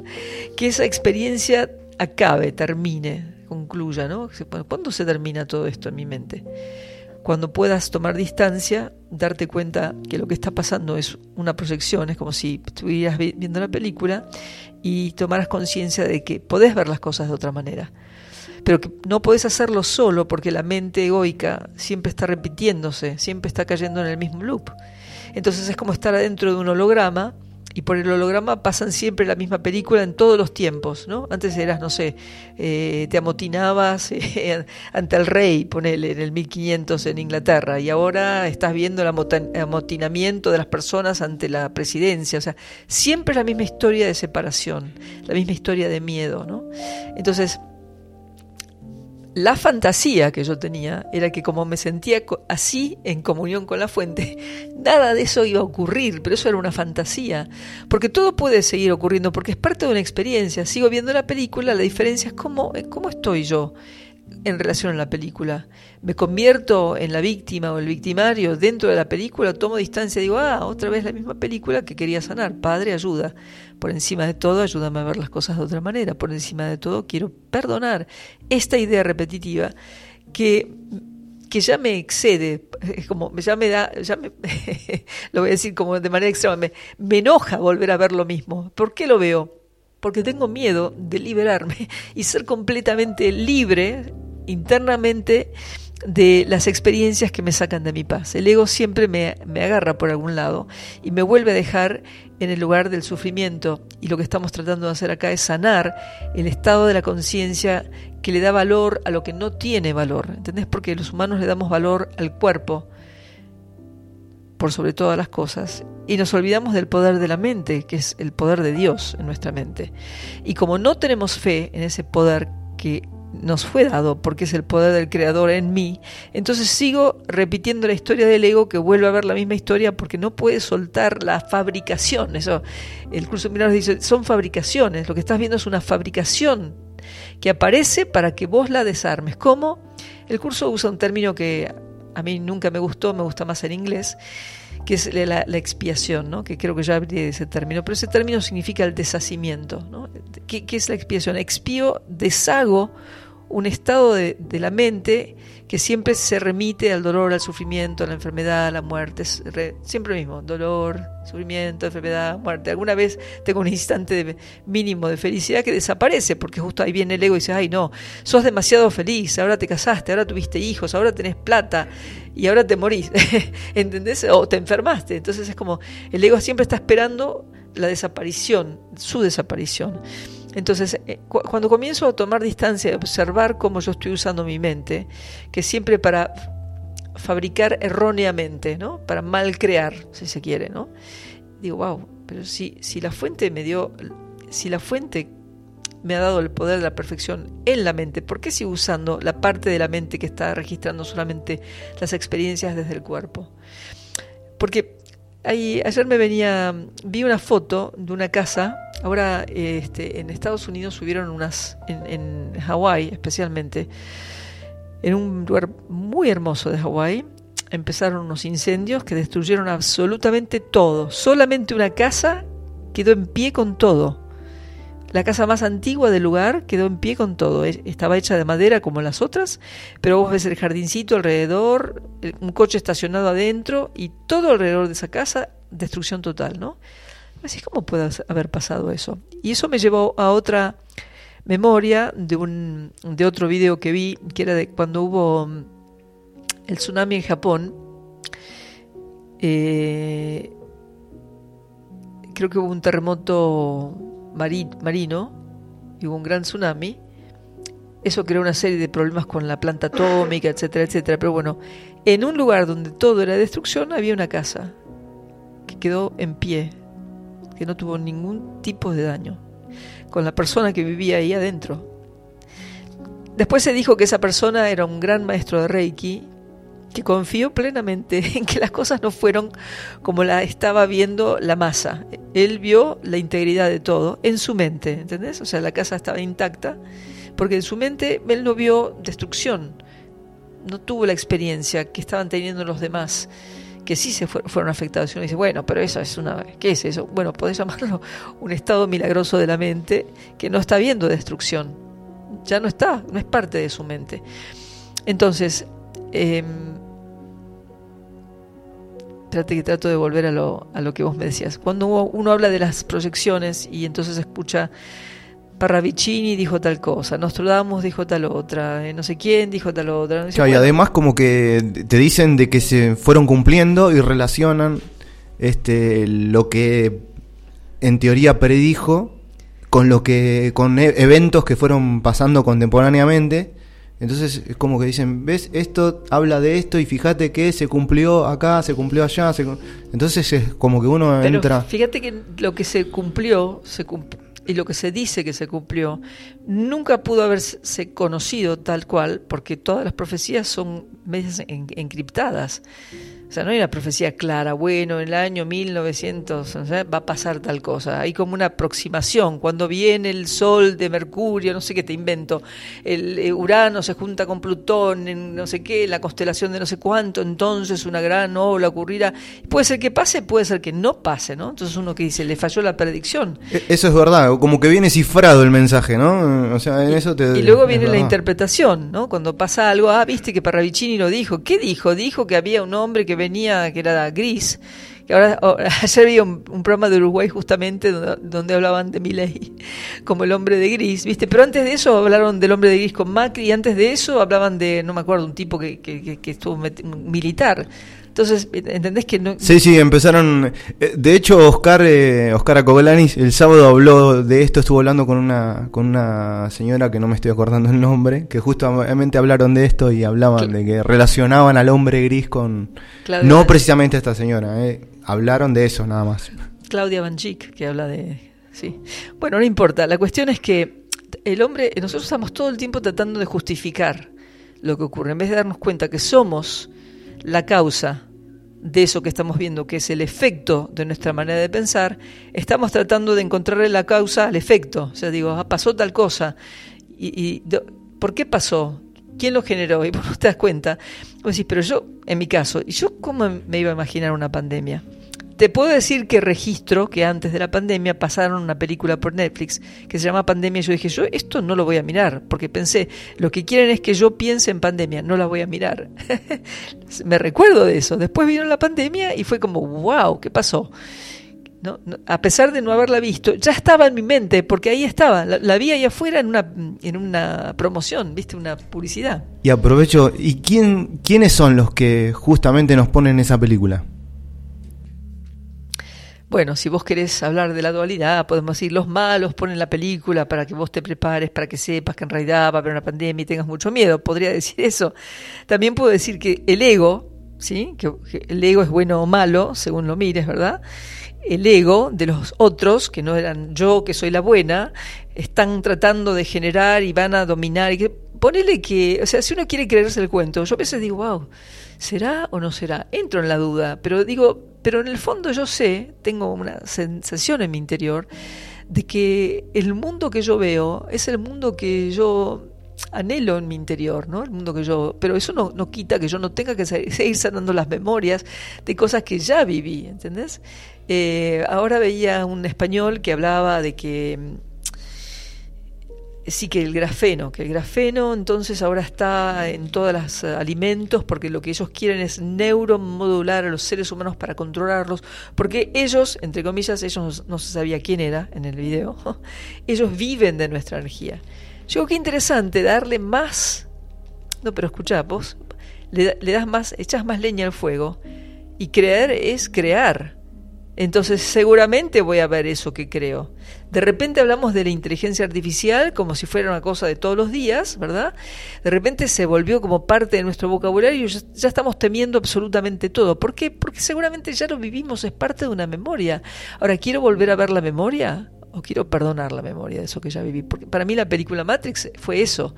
que esa experiencia acabe, termine, concluya, ¿no? ¿Cuándo se termina todo esto en mi mente? Cuando puedas tomar distancia, darte cuenta que lo que está pasando es una proyección, es como si estuvieras viendo la película y tomaras conciencia de que podés ver las cosas de otra manera pero no podés hacerlo solo porque la mente egoica siempre está repitiéndose, siempre está cayendo en el mismo loop. Entonces es como estar adentro de un holograma y por el holograma pasan siempre la misma película en todos los tiempos, ¿no? Antes eras, no sé, eh, te amotinabas ante el rey, ponele, en el 1500 en Inglaterra, y ahora estás viendo el amotinamiento de las personas ante la presidencia, o sea, siempre la misma historia de separación, la misma historia de miedo, ¿no? Entonces, la fantasía que yo tenía era que como me sentía así en comunión con la fuente, nada de eso iba a ocurrir, pero eso era una fantasía, porque todo puede seguir ocurriendo, porque es parte de una experiencia. Sigo viendo la película, la diferencia es cómo, cómo estoy yo en relación a la película. Me convierto en la víctima o el victimario dentro de la película, tomo distancia y digo, ah, otra vez la misma película que quería sanar. Padre, ayuda. Por encima de todo, ayúdame a ver las cosas de otra manera. Por encima de todo, quiero perdonar esta idea repetitiva que que ya me excede, como ya me da, ya me, lo voy a decir como de manera extrema, me, me enoja volver a ver lo mismo. ¿Por qué lo veo? Porque tengo miedo de liberarme y ser completamente libre internamente de las experiencias que me sacan de mi paz. El ego siempre me, me, agarra por algún lado y me vuelve a dejar en el lugar del sufrimiento. Y lo que estamos tratando de hacer acá es sanar el estado de la conciencia que le da valor a lo que no tiene valor. ¿Entendés? Porque los humanos le damos valor al cuerpo por sobre todas las cosas y nos olvidamos del poder de la mente, que es el poder de Dios en nuestra mente. Y como no tenemos fe en ese poder que nos fue dado porque es el poder del creador en mí, entonces sigo repitiendo la historia del ego que vuelve a ver la misma historia porque no puede soltar la fabricación. Eso, el curso de dice, son fabricaciones, lo que estás viendo es una fabricación que aparece para que vos la desarmes. ¿Cómo? El curso usa un término que a mí nunca me gustó, me gusta más en inglés, que es la, expiación, ¿no? que creo que ya abrí ese término, pero ese término significa el deshacimiento. ¿no? ¿Qué, ¿Qué, es la expiación? Expío, deshago un estado de, de, la mente que siempre se remite al dolor, al sufrimiento, a la enfermedad, a la muerte. Es siempre lo mismo, dolor, sufrimiento, enfermedad, muerte. Alguna vez tengo un instante de mínimo de felicidad que desaparece, porque justo ahí viene el ego y dice, ay no, sos demasiado feliz, ahora te casaste, ahora tuviste hijos, ahora tenés plata y ahora te morís. ¿Entendés? O te enfermaste. Entonces es como, el ego siempre está esperando la desaparición, su desaparición. Entonces, eh, cuando comienzo a tomar distancia, a observar cómo yo estoy usando mi mente, que siempre para fabricar erróneamente, ¿no? Para mal crear, si se quiere, ¿no? Digo, wow, pero si, si la fuente me dio, si la fuente me ha dado el poder de la perfección en la mente, ¿por qué sigo usando la parte de la mente que está registrando solamente las experiencias desde el cuerpo? Porque ayer me venía, vi una foto de una casa, ahora este, en Estados Unidos subieron unas, en, en Hawái especialmente, en un lugar muy hermoso de Hawái, empezaron unos incendios que destruyeron absolutamente todo. Solamente una casa quedó en pie con todo. La casa más antigua del lugar quedó en pie con todo. Estaba hecha de madera como las otras, pero vos ves el jardincito alrededor, un coche estacionado adentro y todo alrededor de esa casa, destrucción total, ¿no? Así cómo puede haber pasado eso. Y eso me llevó a otra memoria de un de otro video que vi, que era de cuando hubo mm, el tsunami en Japón. Eh, creo que hubo un terremoto marino y hubo un gran tsunami. Eso creó una serie de problemas con la planta atómica, etcétera, etcétera. Pero bueno, en un lugar donde todo era destrucción había una casa que quedó en pie, que no tuvo ningún tipo de daño, con la persona que vivía ahí adentro. Después se dijo que esa persona era un gran maestro de Reiki que confió plenamente en que las cosas no fueron como la estaba viendo la masa. Él vio la integridad de todo en su mente, ¿entendés? O sea, la casa estaba intacta, porque en su mente él no vio destrucción, no tuvo la experiencia que estaban teniendo los demás, que sí se fueron afectados. Y uno dice, bueno, pero eso es una... ¿Qué es eso? Bueno, podés llamarlo un estado milagroso de la mente que no está viendo destrucción. Ya no está, no es parte de su mente. Entonces, eh, espérate que trato de volver a lo, a lo que vos me decías. Cuando uno, habla de las proyecciones y entonces escucha Parravicini dijo tal cosa, Nostradamus dijo tal otra, eh, no sé quién dijo tal otra. y además como que te dicen de que se fueron cumpliendo y relacionan este lo que en teoría predijo con lo que con e, eventos que fueron pasando contemporáneamente entonces es como que dicen, ¿ves? Esto habla de esto y fíjate que se cumplió acá, se cumplió allá. Entonces es como que uno Pero entra... Fíjate que lo que se cumplió se y lo que se dice que se cumplió nunca pudo haberse conocido tal cual porque todas las profecías son medias encriptadas. O sea, no hay una profecía clara, bueno, en el año 1900 va a pasar tal cosa. Hay como una aproximación. Cuando viene el Sol de Mercurio, no sé qué te invento, el eh, Urano se junta con Plutón en no sé qué, la constelación de no sé cuánto, entonces una gran ola ocurrirá. Puede ser que pase, puede ser que no pase, ¿no? Entonces uno que dice, le falló la predicción. E, eso es verdad, como que viene cifrado el mensaje, ¿no? O sea, en eso te... Y luego viene la interpretación, ¿no? Cuando pasa algo, ah, viste que Parravicini lo dijo. ¿Qué dijo? Dijo que había un hombre que venía, que era gris, que ahora, ayer vi un, programa de Uruguay justamente donde, hablaban de Milei como el hombre de gris, ¿viste? Pero antes de eso hablaron del hombre de gris con Macri y antes de eso hablaban de, no me acuerdo, un tipo que, que, que estuvo militar. Entonces, ¿entendés que no? Sí, sí, empezaron. Eh, de hecho, Oscar, eh, Oscar Acogolanis el sábado habló de esto, estuvo hablando con una, con una señora que no me estoy acordando el nombre, que justamente hablaron de esto y hablaban de que relacionaban al hombre gris con. no precisamente esta señora, eh, hablaron de eso nada más. Claudia Banchik, que habla de. Sí. Bueno, no importa. La cuestión es que el hombre, nosotros estamos todo el tiempo tratando de justificar lo que ocurre, en vez de darnos cuenta que somos la causa de eso que estamos viendo, que es el efecto de nuestra manera de pensar, estamos tratando de encontrarle la causa al efecto. O sea, digo, ah, pasó tal cosa. ¿Y, por qué pasó? ¿Quién lo generó? Y vos te das cuenta, vos decís, pero yo, en mi caso, ¿y yo cómo me iba a imaginar una pandemia? Te puedo decir que registro que antes de la pandemia pasaron una película por Netflix que se llama Pandemia yo dije, yo esto no lo voy a mirar, porque pensé, lo que quieren es que yo piense en pandemia, no la voy a mirar. Me recuerdo de eso. Después vino la pandemia y fue como, wow, ¿qué pasó? No, a pesar de no haberla visto, ya estaba en mi mente, porque ahí estaba, la, vi ahí afuera en una, en una promoción, viste, una publicidad. Y aprovecho, ¿y quién, quiénes son los que justamente nos ponen esa película? Bueno, si vos querés hablar de la dualidad, podemos decir, los malos ponen la película para que vos te prepares, para que sepas que en realidad va a haber una pandemia y tengas mucho miedo. Podría decir eso. También puedo decir que el ego, ¿sí? Que, el ego es bueno o malo, según lo mires, ¿verdad? El ego de los otros, que no eran yo, que soy la buena, están tratando de generar y van a dominar. Y ponele que, o sea, si uno quiere creerse el cuento, yo a veces digo, wow, ¿será o no será? Entro en la duda, pero digo, pero en el fondo yo sé, tengo una sensación en mi interior, de que el mundo que yo veo es el mundo que yo anhelo en mi interior, ¿no? El mundo que yo, pero eso no, no quita que yo no tenga que seguir sanando las memorias de cosas que ya viví, ¿entendés? Eh, ahora veía un español que hablaba de que sí que el grafeno, que el grafeno entonces ahora está en todos los eh, alimentos porque lo que ellos quieren es neuromodular a los seres humanos para controlarlos, porque ellos, entre comillas, ellos no, se sabía quién era en el video, ellos viven de nuestra energía. Yo qué interesante darle más, no, pero escuchá, vos le, le das más, echas más leña al fuego y creer es crear. Entonces seguramente voy a ver eso que creo. De repente hablamos de la inteligencia artificial como si fuera una cosa de todos los días, ¿verdad? De repente se volvió como parte de nuestro vocabulario y ya estamos temiendo absolutamente todo. ¿Por qué? Porque seguramente ya lo vivimos, es parte de una memoria. Ahora, ¿quiero volver a ver la memoria? o quiero perdonar la memoria de eso que ya viví. Porque para mí la película Matrix fue eso.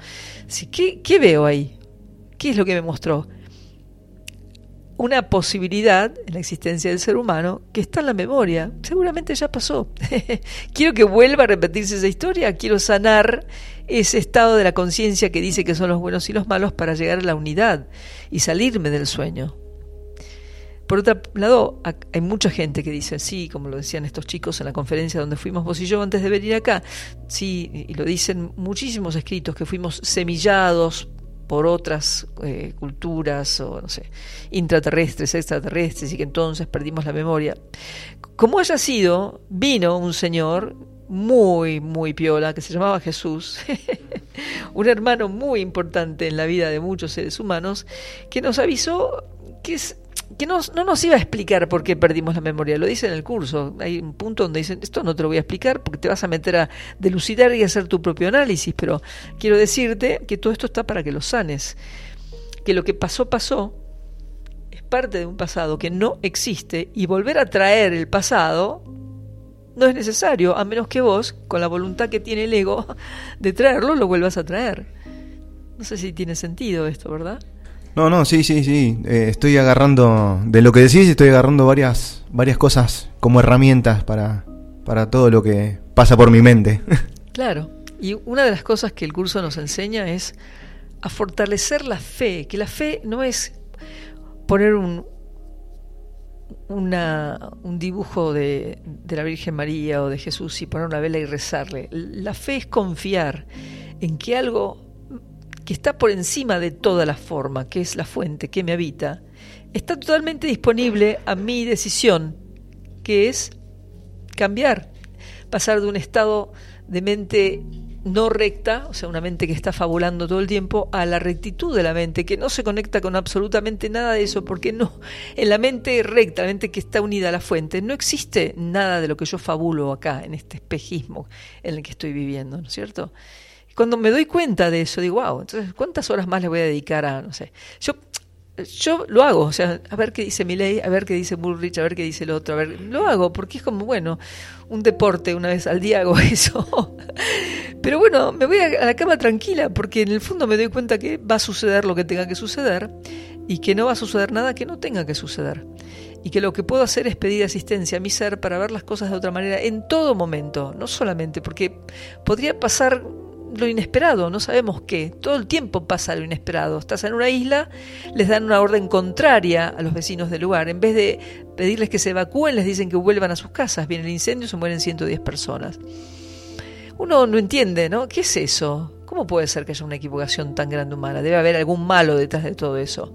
¿Qué, ¿Qué veo ahí? ¿Qué es lo que me mostró? Una posibilidad en la existencia del ser humano que está en la memoria. Seguramente ya pasó. quiero que vuelva a repetirse esa historia, quiero sanar ese estado de la conciencia que dice que son los buenos y los malos para llegar a la unidad y salirme del sueño. Por otro lado, hay mucha gente que dice, sí, como lo decían estos chicos en la conferencia donde fuimos vos y yo antes de venir acá, sí, y lo dicen muchísimos escritos, que fuimos semillados por otras eh, culturas o no sé, intraterrestres, extraterrestres y que entonces perdimos la memoria. Como haya sido, vino un señor muy, muy piola que se llamaba Jesús, un hermano muy importante en la vida de muchos seres humanos, que nos avisó que que no, no, nos iba a explicar por qué perdimos la memoria, lo dice en el curso. Hay un punto donde dicen, esto no te lo voy a explicar porque te vas a meter a delucidar y hacer tu propio análisis, pero quiero decirte que todo esto está para que lo sanes, que lo que pasó pasó, es parte de un pasado que no existe y volver a traer el pasado no es necesario, a menos que vos, con la voluntad que tiene el ego de traerlo, lo vuelvas a traer. No sé si tiene sentido esto, ¿verdad? No, no, sí, sí, sí. Eh, estoy agarrando, de lo que decís, estoy agarrando varias, varias cosas como herramientas para, para todo lo que pasa por mi mente. Claro. Y una de las cosas que el curso nos enseña es a fortalecer la fe, que la fe no es poner un, una, un dibujo de, de la Virgen María o de Jesús y poner una vela y rezarle. La fe es confiar en que algo que está por encima de toda la forma, que es la fuente que me habita, está totalmente disponible a mi decisión, que es cambiar, pasar de un estado de mente no recta, o sea, una mente que está fabulando todo el tiempo, a la rectitud de la mente, que no se conecta con absolutamente nada de eso, porque no, en la mente recta, la mente que está unida a la fuente, no existe nada de lo que yo fabulo acá, en este espejismo en el que estoy viviendo, ¿no es cierto? Cuando me doy cuenta de eso, digo, wow, entonces, ¿cuántas horas más le voy a dedicar a, no sé? Yo, yo lo hago, o sea, a ver qué dice mi ley, a ver qué dice Bullrich, a ver qué dice el otro, a ver, lo hago, porque es como, bueno, un deporte, una vez al día hago eso. Pero bueno, me voy a la cama tranquila, porque en el fondo me doy cuenta que va a suceder lo que tenga que suceder y que no va a suceder nada que no tenga que suceder y que lo que puedo hacer es pedir asistencia a mi ser para ver las cosas de otra manera en todo momento, no solamente porque podría pasar lo inesperado, no sabemos qué. Todo el tiempo pasa lo inesperado. Estás en una isla, les dan una orden contraria a los vecinos del lugar. En vez de pedirles que se evacúen, les dicen que vuelvan a sus casas. Viene el incendio, se mueren 110 personas. Uno no entiende, ¿no? ¿Qué es eso? ¿Cómo puede ser que haya una equivocación tan grande humana? Debe haber algún malo detrás de todo eso.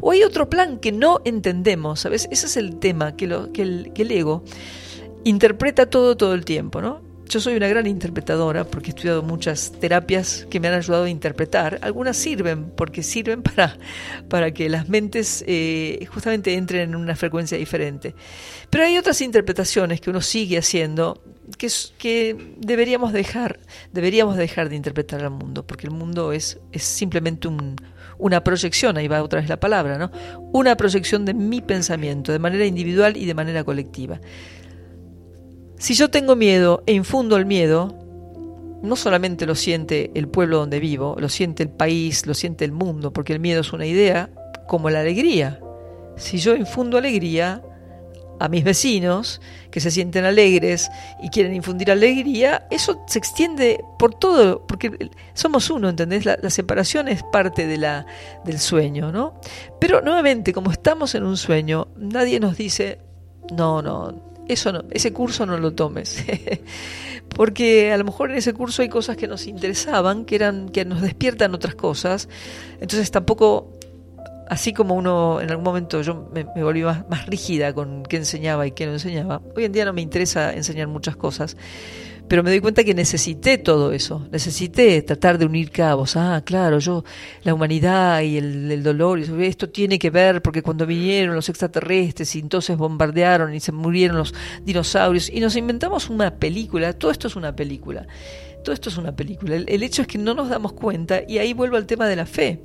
O hay otro plan que no entendemos, ¿sabes? Ese es el tema, que, lo, que, el, el ego interpreta todo todo el tiempo, ¿no? Yo soy una gran interpretadora porque he estudiado muchas terapias que me han ayudado a interpretar. Algunas sirven porque sirven para, para que las mentes eh, justamente entren en una frecuencia diferente. Pero hay otras interpretaciones que uno sigue haciendo que, que deberíamos dejar, deberíamos dejar de interpretar al mundo, porque el mundo es, es simplemente una proyección, ahí va otra vez la palabra, ¿no? Una proyección de mi pensamiento, de manera individual y de manera colectiva. Si yo tengo miedo e infundo el miedo, no solamente lo siente el pueblo donde vivo, lo siente el país, lo siente el mundo, porque el miedo es una idea, como la alegría. Si yo infundo alegría a mis vecinos, que se sienten alegres y quieren infundir alegría, eso se extiende por todo, porque somos uno, ¿entendés? La, separación es parte de la, del sueño, ¿no? Pero nuevamente, como estamos en un sueño, nadie nos dice, no, no, eso no, ese curso no lo tomes. Porque a lo mejor en ese curso hay cosas que nos interesaban, que eran que nos despiertan otras cosas. Entonces tampoco así como uno en algún momento yo me, volví más, rígida con qué enseñaba y qué no enseñaba, hoy en día no me interesa enseñar muchas cosas, pero me doy cuenta que necesité todo eso, necesité tratar de unir cabos. Ah, claro, yo, la humanidad y el, dolor, y esto tiene que ver porque cuando vinieron los extraterrestres y entonces bombardearon y se murieron los dinosaurios y nos inventamos una película, todo esto es una película, todo esto es una película. el hecho es que no nos damos cuenta y ahí vuelvo al tema de la fe.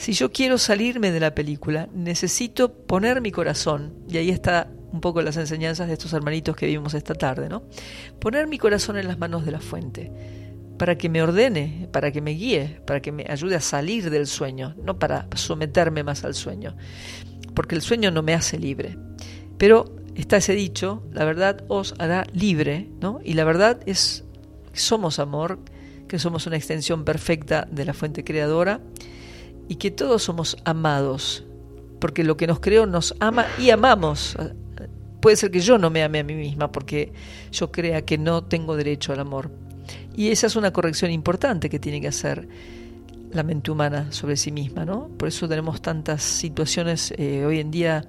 Si yo quiero salirme de la película, necesito poner mi corazón, y ahí está un poco las enseñanzas de estos hermanitos que vimos esta tarde, ¿no? Poner mi corazón en las manos de la fuente, para que me ordene, para que me guíe, para que me ayude a salir del sueño, no para someterme más al sueño, porque el sueño no me hace libre. Pero está ese dicho, la verdad os hará libre, ¿no? Y la verdad es que somos amor, que somos una extensión perfecta de la fuente creadora y que todos somos amados, porque lo que nos creó nos ama y amamos. Puede ser que yo no me ame a mí misma porque yo crea que no tengo derecho al amor. Y esa es una corrección importante que tiene que hacer la mente humana sobre sí misma, ¿no? Por eso tenemos tantas situaciones eh, hoy en día,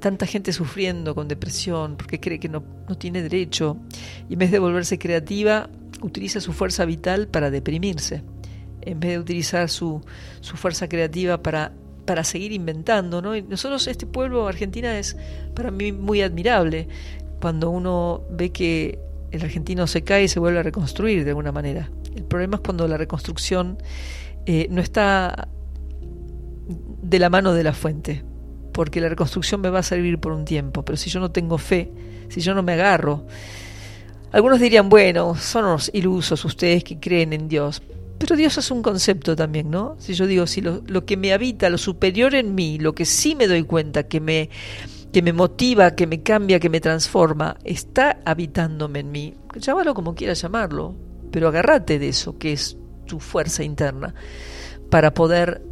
tanta gente sufriendo con depresión porque cree que no, no tiene derecho y en vez de volverse creativa, utiliza su fuerza vital para deprimirse en vez de utilizar su, su fuerza creativa para, para seguir inventando. ¿no? Y nosotros, este pueblo, Argentina, es para mí muy admirable cuando uno ve que el argentino se cae y se vuelve a reconstruir de alguna manera. El problema es cuando la reconstrucción eh, no está de la mano de la fuente, porque la reconstrucción me va a servir por un tiempo, pero si yo no tengo fe, si yo no me agarro, algunos dirían, bueno, son unos ilusos ustedes que creen en Dios, pero Dios es un concepto también, ¿no? Si yo digo, si lo, que me habita, lo superior en mí, lo que sí me doy cuenta, que me, que me motiva, que me cambia, que me transforma, está habitándome en mí, llámalo como quieras llamarlo, pero agárrate de eso, que es tu fuerza interna, para poder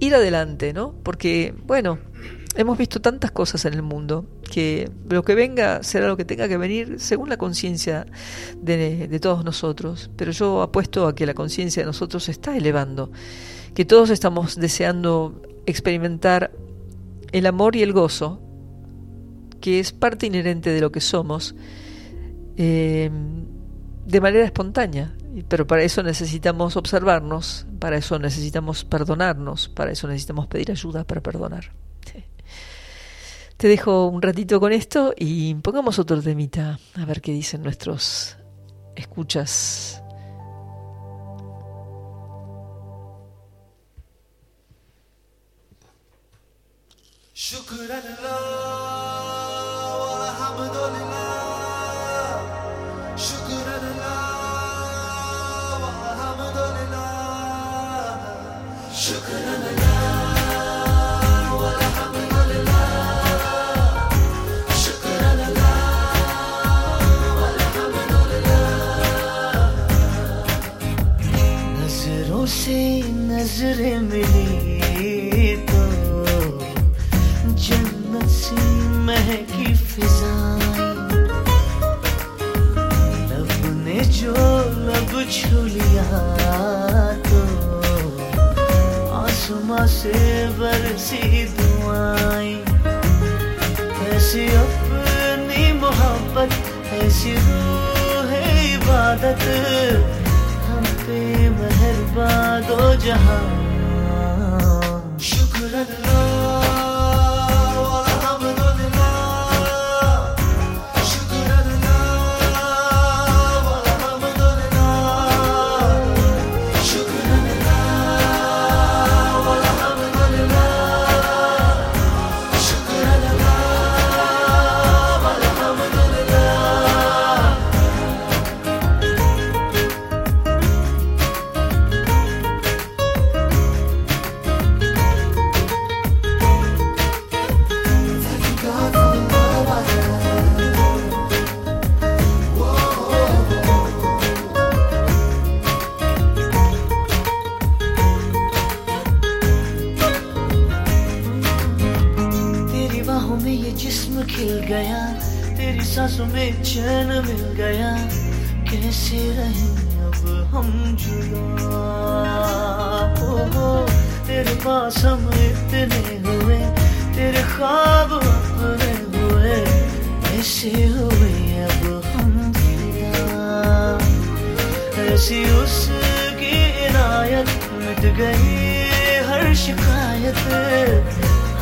ir adelante, ¿no? Porque, bueno, hemos visto tantas cosas en el mundo que lo que venga será lo que tenga que venir según la conciencia de, todos nosotros. Pero yo apuesto a que la conciencia de nosotros se está elevando, que todos estamos deseando experimentar el amor y el gozo, que es parte inherente de lo que somos, eh, de manera espontánea. Pero para eso necesitamos observarnos, para eso necesitamos perdonarnos, para eso necesitamos pedir ayuda para perdonar. Te dejo un ratito con esto y pongamos otro temita a ver qué dicen nuestros escuchas. नज़रें मिली तो जन्नत सी महकी फिजाएँ लब ने जो लब छू लिया तो आसमां से बरसी दुआई ऐसी अपनी मोहब्बत, ऐसी रूह इबादत पे मेहरबा दो जहाँ। शुक्र तेरी सांसों में चैन मिल गया, कैसे रहे अब हम जुदा? हो हो तेरे पास हम इतने हुए, तेरे ख्वाब अपने हुए ऐसे हुए अब हम ऐसी उसकी इनायत मिट गई, हर शिकायत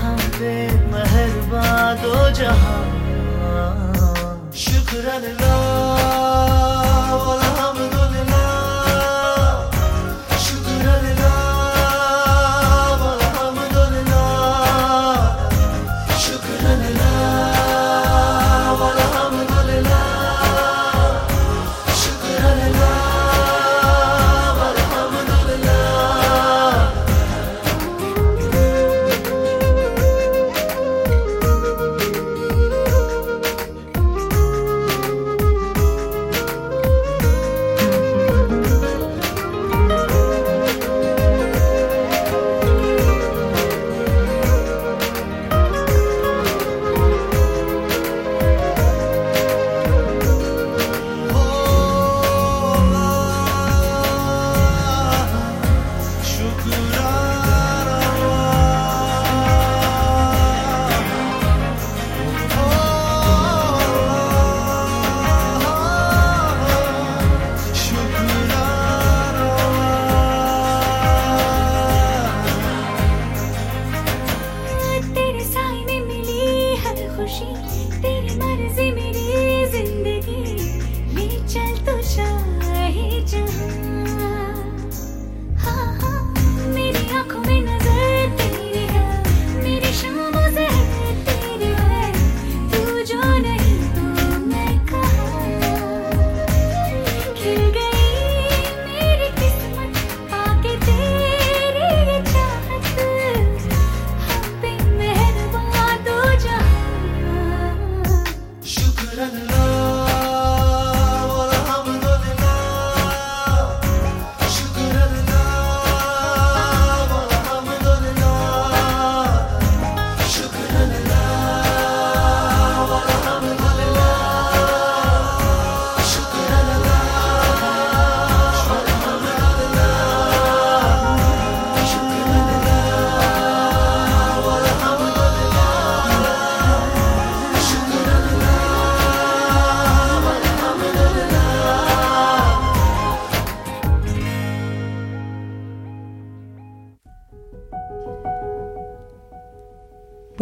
हम पे मेहरबान दो जहाँ should have been low.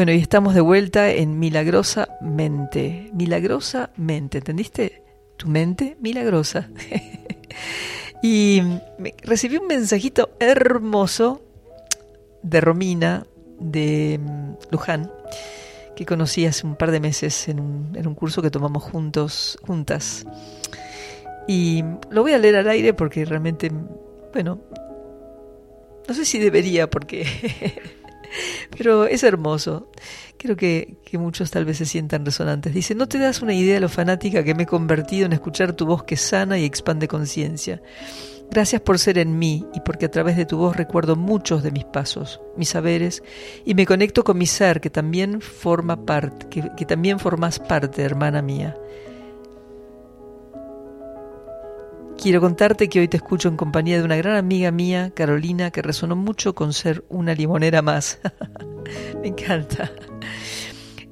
Bueno, y estamos de vuelta en Milagrosamente. Milagrosamente, ¿entendiste? Tu mente milagrosa. y recibí un mensajito hermoso de Romina de mm, Luján, que conocí hace un par de meses en un, en un curso que tomamos juntos, juntas. Y lo voy a leer al aire porque realmente, bueno, no sé si debería porque... Pero es hermoso. Creo que, muchos tal vez se sientan resonantes. Dice, no te das una idea de lo fanática que me he convertido en escuchar tu voz que sana y expande conciencia. Gracias por ser en mí y porque a través de tu voz recuerdo muchos de mis pasos, mis saberes y me conecto con mi ser que también forma parte, que también formas parte, hermana mía. Quiero contarte que hoy te escucho en compañía de una gran amiga mía, Carolina, que resonó mucho con ser una limonera más. Me encanta.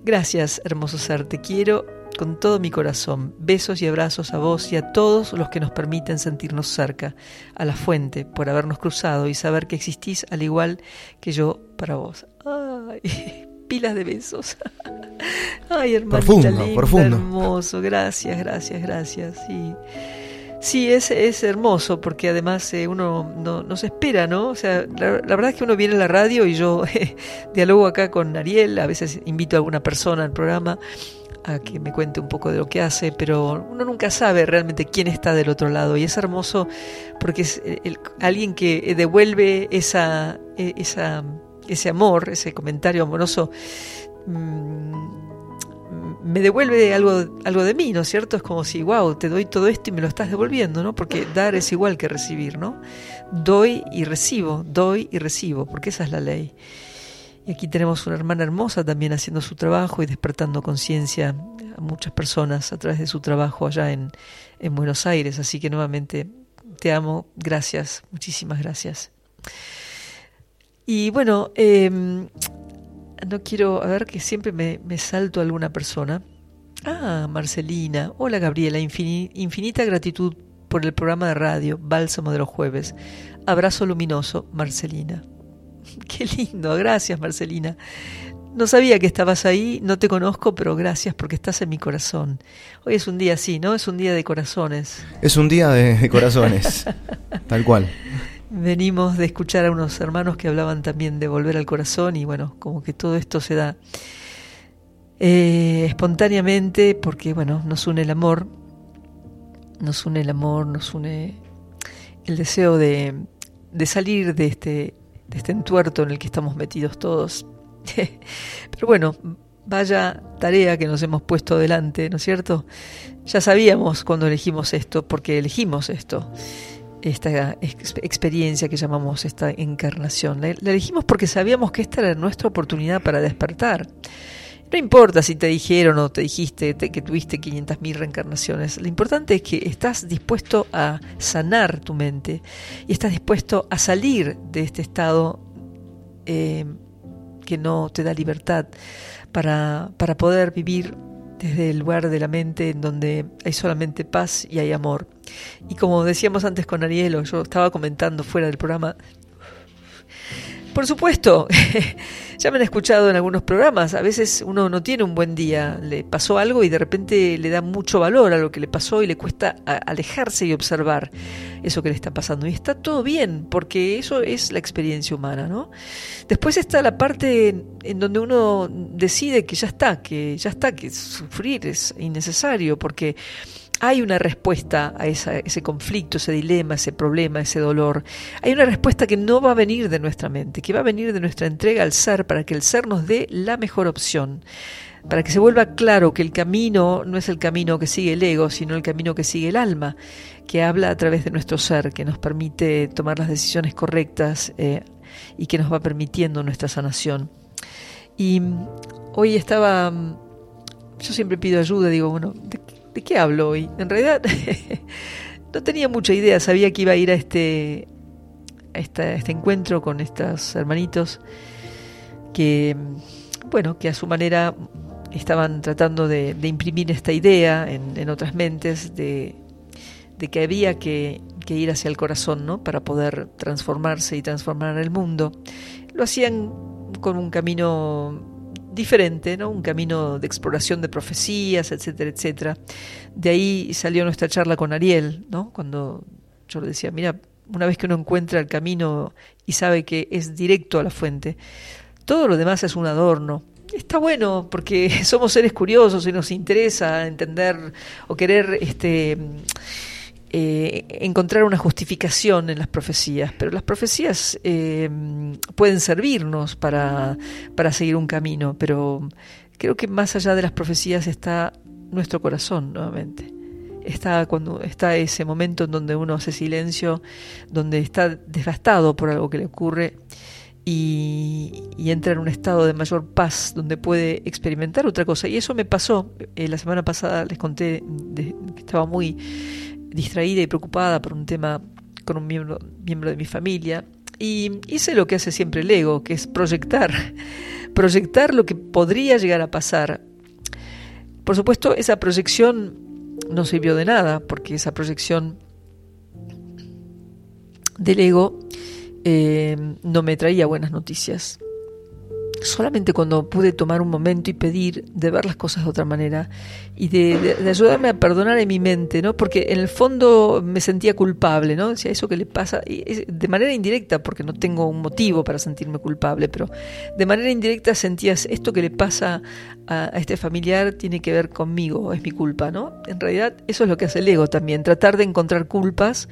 Gracias, hermoso ser. Te quiero con todo mi corazón. Besos y abrazos a vos y a todos los que nos permiten sentirnos cerca, a la fuente, por habernos cruzado y saber que existís al igual que yo para vos. Ay, pilas de besos. Ay, hermanita Profundo, linda, profundo. hermoso. Gracias, gracias, gracias. Sí. Sí, es, es hermoso porque además eh, uno no, se espera, ¿no? O sea, la, verdad es que uno viene a la radio y yo eh, dialogo acá con Ariel, a veces invito a alguna persona al programa a que me cuente un poco de lo que hace, pero uno nunca sabe realmente quién está del otro lado y es hermoso porque es el- el- alguien que devuelve esa, eh, esa, ese amor, ese comentario amoroso. mm, me devuelve algo, algo de mí, ¿no es cierto? Es como si, wow, te doy todo esto y me lo estás devolviendo, ¿no? Porque dar es igual que recibir, ¿no? Doy y recibo, doy y recibo, porque esa es la ley. Y aquí tenemos una hermana hermosa también haciendo su trabajo y despertando conciencia a muchas personas a través de su trabajo allá en, en Buenos Aires. Así que nuevamente te amo, gracias, muchísimas gracias. Y bueno, eh, no quiero, a ver que siempre me, me salto a alguna persona. Ah, Marcelina. Hola Gabriela, infini- infinita gratitud por el programa de radio Bálsamo de los jueves. Abrazo luminoso, Marcelina. Qué lindo, gracias Marcelina. No sabía que estabas ahí, no te conozco, pero gracias porque estás en mi corazón. Hoy es un día así, ¿no? Es un día de corazones. Es un día de, de corazones, tal cual. Venimos de escuchar a unos hermanos que hablaban también de volver al corazón y bueno, como que todo esto se da eh, espontáneamente porque bueno, nos une el amor, nos une el amor, nos une el deseo de, de salir de este, de este entuerto en el que estamos metidos todos. Pero bueno, vaya tarea que nos hemos puesto delante, ¿no es cierto? Ya sabíamos cuando elegimos esto, porque elegimos esto esta ex- experiencia que llamamos esta encarnación. La, la elegimos porque sabíamos que esta era nuestra oportunidad para despertar. No importa si te dijeron o te dijiste te- que tuviste 500.000 reencarnaciones. Lo importante es que estás dispuesto a sanar tu mente y estás dispuesto a salir de este estado eh, que no te da libertad para, para poder vivir desde el lugar de la mente en donde hay solamente paz y hay amor. Y como decíamos antes con Arielo, yo estaba comentando fuera del programa, por supuesto, ya me han escuchado en algunos programas, a veces uno no tiene un buen día, le pasó algo y de repente le da mucho valor a lo que le pasó y le cuesta alejarse y observar eso que le está pasando. Y está todo bien, porque eso es la experiencia humana, ¿no? Después está la parte en donde uno decide que ya está, que ya está, que sufrir es innecesario, porque hay una respuesta a ese conflicto, ese dilema, ese problema, ese dolor. Hay una respuesta que no va a venir de nuestra mente, que va a venir de nuestra entrega al ser para que el ser nos dé la mejor opción. Para que se vuelva claro que el camino no es el camino que sigue el ego, sino el camino que sigue el alma, que habla a través de nuestro ser, que nos permite tomar las decisiones correctas eh, y que nos va permitiendo nuestra sanación. Y mm, hoy estaba, mm, yo siempre pido ayuda, digo, bueno, ¿de, de qué hablo hoy? En realidad no tenía mucha idea, sabía que iba a ir a este, a este encuentro con estos hermanitos que, bueno, que a su manera estaban tratando de, de imprimir esta idea en, en otras mentes de, de que había que, que ir hacia el corazón, ¿no? Para poder transformarse y transformar el mundo. Lo hacían con un camino diferente, ¿no? Un camino de exploración de profecías, etcétera, etcétera. De ahí salió nuestra charla con Ariel, ¿no? Cuando yo le decía, mira, una vez que uno encuentra el camino y sabe que es directo a la fuente, todo lo demás es un adorno. Está bueno porque somos seres curiosos y nos interesa entender o querer este eh, encontrar una justificación en las profecías, pero las profecías eh, pueden servirnos para, para seguir un camino, pero creo que más allá de las profecías está nuestro corazón nuevamente. Está cuando está ese momento en donde uno hace silencio, donde está desgastado por algo que le ocurre y, entra en un estado de mayor paz donde puede experimentar otra cosa. Y eso me pasó. Eh, la semana pasada les conté que estaba muy distraída y preocupada por un tema con un miembro, miembro de mi familia. Y hice lo que hace siempre el ego, que es proyectar. Proyectar lo que podría llegar a pasar. Por supuesto, esa proyección no sirvió de nada, porque esa proyección del ego eh, no me traía buenas noticias. Solamente cuando pude tomar un momento y pedir de ver las cosas de otra manera y de, ayudarme a perdonar en mi mente, ¿no? Porque en el fondo me sentía culpable, ¿no? Decía eso que le pasa, y es de manera indirecta, porque no tengo un motivo para sentirme culpable, pero de manera indirecta sentías esto que le pasa a, a este familiar tiene que ver conmigo, es mi culpa, ¿no? En realidad eso es lo que hace el ego también, tratar de encontrar culpas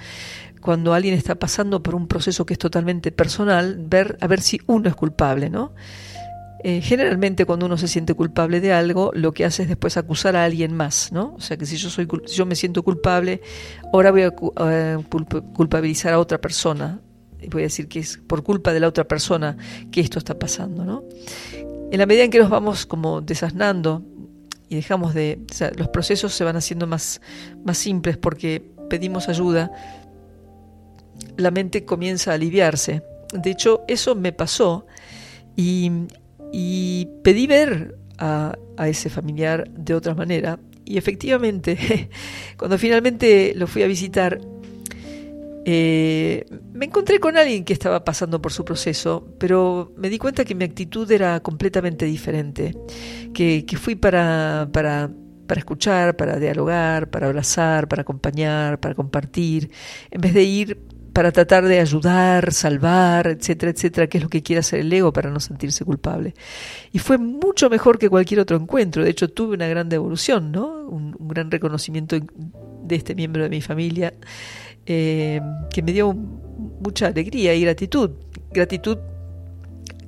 cuando alguien está pasando por un proceso que es totalmente personal, ver a ver si uno es culpable, ¿no? Eh, generalmente cuando uno se siente culpable de algo, lo que hace es después acusar a alguien más, ¿no? O sea que si yo soy si yo me siento culpable, ahora voy a cu- a culp- culpabilizar a otra persona voy a decir que es por culpa de la otra persona que esto está pasando, ¿no? En la medida en que nos vamos como desasnando y dejamos de, los procesos se van haciendo más, más simples porque pedimos ayuda, la mente comienza a aliviarse. De hecho, eso me pasó y, y pedí ver a, a ese familiar de otra manera. Y efectivamente, cuando finalmente lo fui a visitar, eh, me encontré con alguien que estaba pasando por su proceso, pero me di cuenta que mi actitud era completamente diferente, que, que fui para, para, para escuchar, para dialogar, para abrazar, para acompañar, para compartir, en vez de ir para tratar de ayudar, salvar, etcétera, etcétera, que es lo que quiere hacer el ego para no sentirse culpable. Y fue mucho mejor que cualquier otro encuentro. De hecho, tuve una gran devolución, ¿no? Un, gran reconocimiento de este miembro de mi familia eh, que me dio mucha alegría y gratitud. Gratitud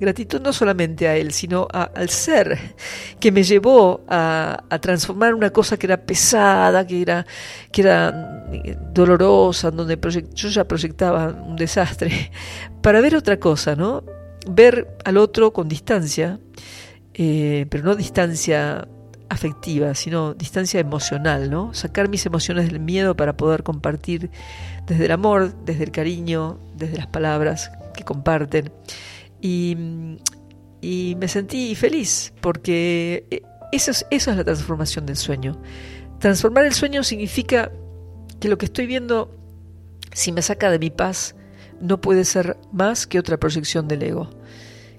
gratitud no solamente a él, sino a, al ser que me llevó a, transformar una cosa que era pesada, que era, que era dolorosa, donde yo ya proyectaba un desastre, para ver otra cosa, ¿no? Ver al otro con distancia, eh, pero no distancia afectiva, sino distancia emocional, ¿no? Sacar mis emociones del miedo para poder compartir desde el amor, desde el cariño, desde las palabras que comparten. Y, y me sentí feliz porque eso es, eso es la transformación del sueño. Transformar el sueño significa que lo que estoy viendo, si me saca de mi paz, no puede ser más que otra proyección del ego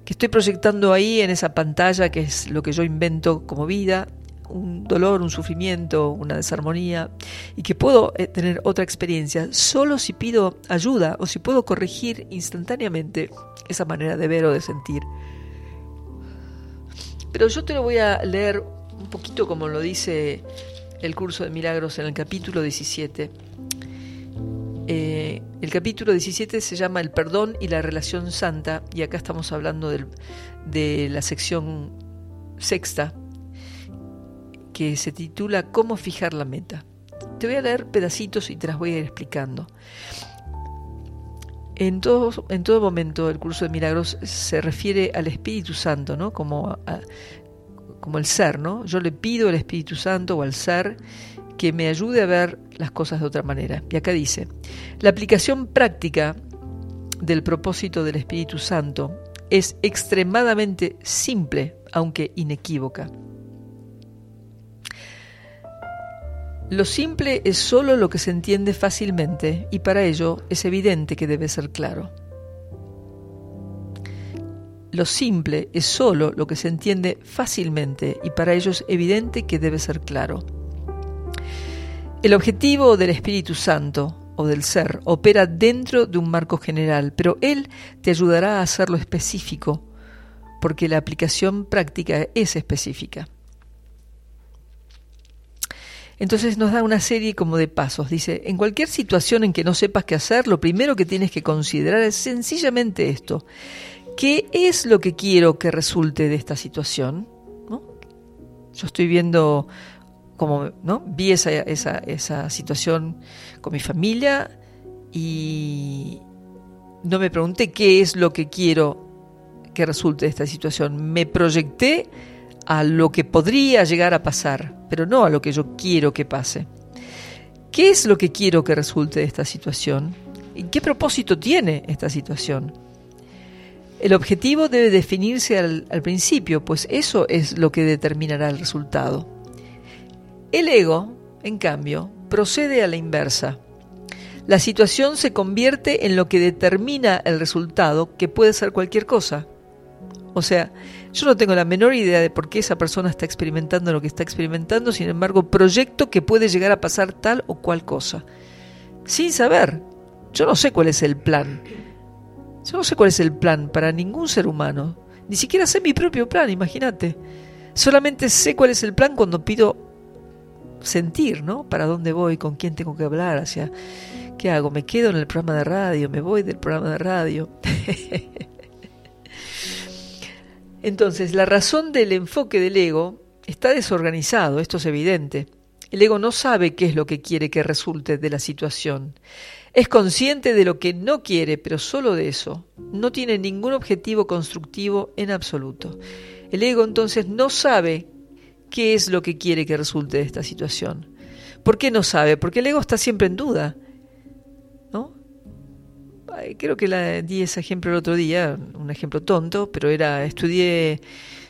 que estoy proyectando ahí en esa pantalla que es lo que yo invento como vida, un dolor, un sufrimiento, una desarmonía, y que puedo eh, tener otra experiencia solo si pido ayuda o si puedo corregir instantáneamente esa manera de ver o de sentir. Pero yo te lo voy a leer un poquito como lo dice el curso de milagros en el capítulo 17. Eh, el capítulo 17 se llama El perdón y la relación santa y acá estamos hablando del, de la sección sexta que se titula Cómo fijar la meta. Te voy a leer pedacitos y te las voy a ir explicando. En todo, en todo momento el curso de milagros se refiere al Espíritu Santo, ¿no? Como, como el ser, ¿no? Yo le pido al Espíritu Santo o al ser que me ayude a ver las cosas de otra manera. Y acá dice, la aplicación práctica del propósito del Espíritu Santo es extremadamente simple, aunque inequívoca. Lo simple es solo lo que se entiende fácilmente y para ello es evidente que debe ser claro. Lo simple es solo lo que se entiende fácilmente y para ello es evidente que debe ser claro. El objetivo del Espíritu Santo o del ser opera dentro de un marco general, pero Él te ayudará a hacerlo específico, porque la aplicación práctica es específica. Entonces nos da una serie como de pasos. Dice, en cualquier situación en que no sepas qué hacer, lo primero que tienes que considerar es sencillamente esto. ¿Qué es lo que quiero que resulte de esta situación? Yo estoy viendo como, ¿no? Vi esa, esa, esa situación con mi familia y no me pregunté qué es lo que quiero que resulte de esta situación. Me proyecté a lo que podría llegar a pasar, pero no a lo que yo quiero que pase. ¿Qué es lo que quiero que resulte de esta situación? ¿Y qué propósito tiene esta situación? El objetivo debe definirse al, al, principio, pues eso es lo que determinará el resultado. El ego, en cambio, procede a la inversa. La situación se convierte en lo que determina el resultado, que puede ser cualquier cosa. O sea, yo no tengo la menor idea de por qué esa persona está experimentando lo que está experimentando, sin embargo, proyecto que puede llegar a pasar tal o cual cosa. Sin saber. Yo no sé cuál es el plan. Yo no sé cuál es el plan para ningún ser humano. Ni siquiera sé mi propio plan, imagínate. Solamente sé cuál es el plan cuando pido sentir, ¿no? Para dónde voy, con quién tengo que hablar, hacia qué hago, me quedo en el programa de radio, me voy del programa de radio. Entonces, la razón del enfoque del ego está desorganizado, esto es evidente. El ego no sabe qué es lo que quiere que resulte de la situación. Es consciente de lo que no quiere, pero solo de eso. No tiene ningún objetivo constructivo en absoluto. El ego entonces no sabe qué es lo que quiere que resulte de esta situación. ¿Por qué no sabe? Porque el ego está siempre en duda. Creo que la di ese ejemplo el otro día, un ejemplo tonto, pero era, estudié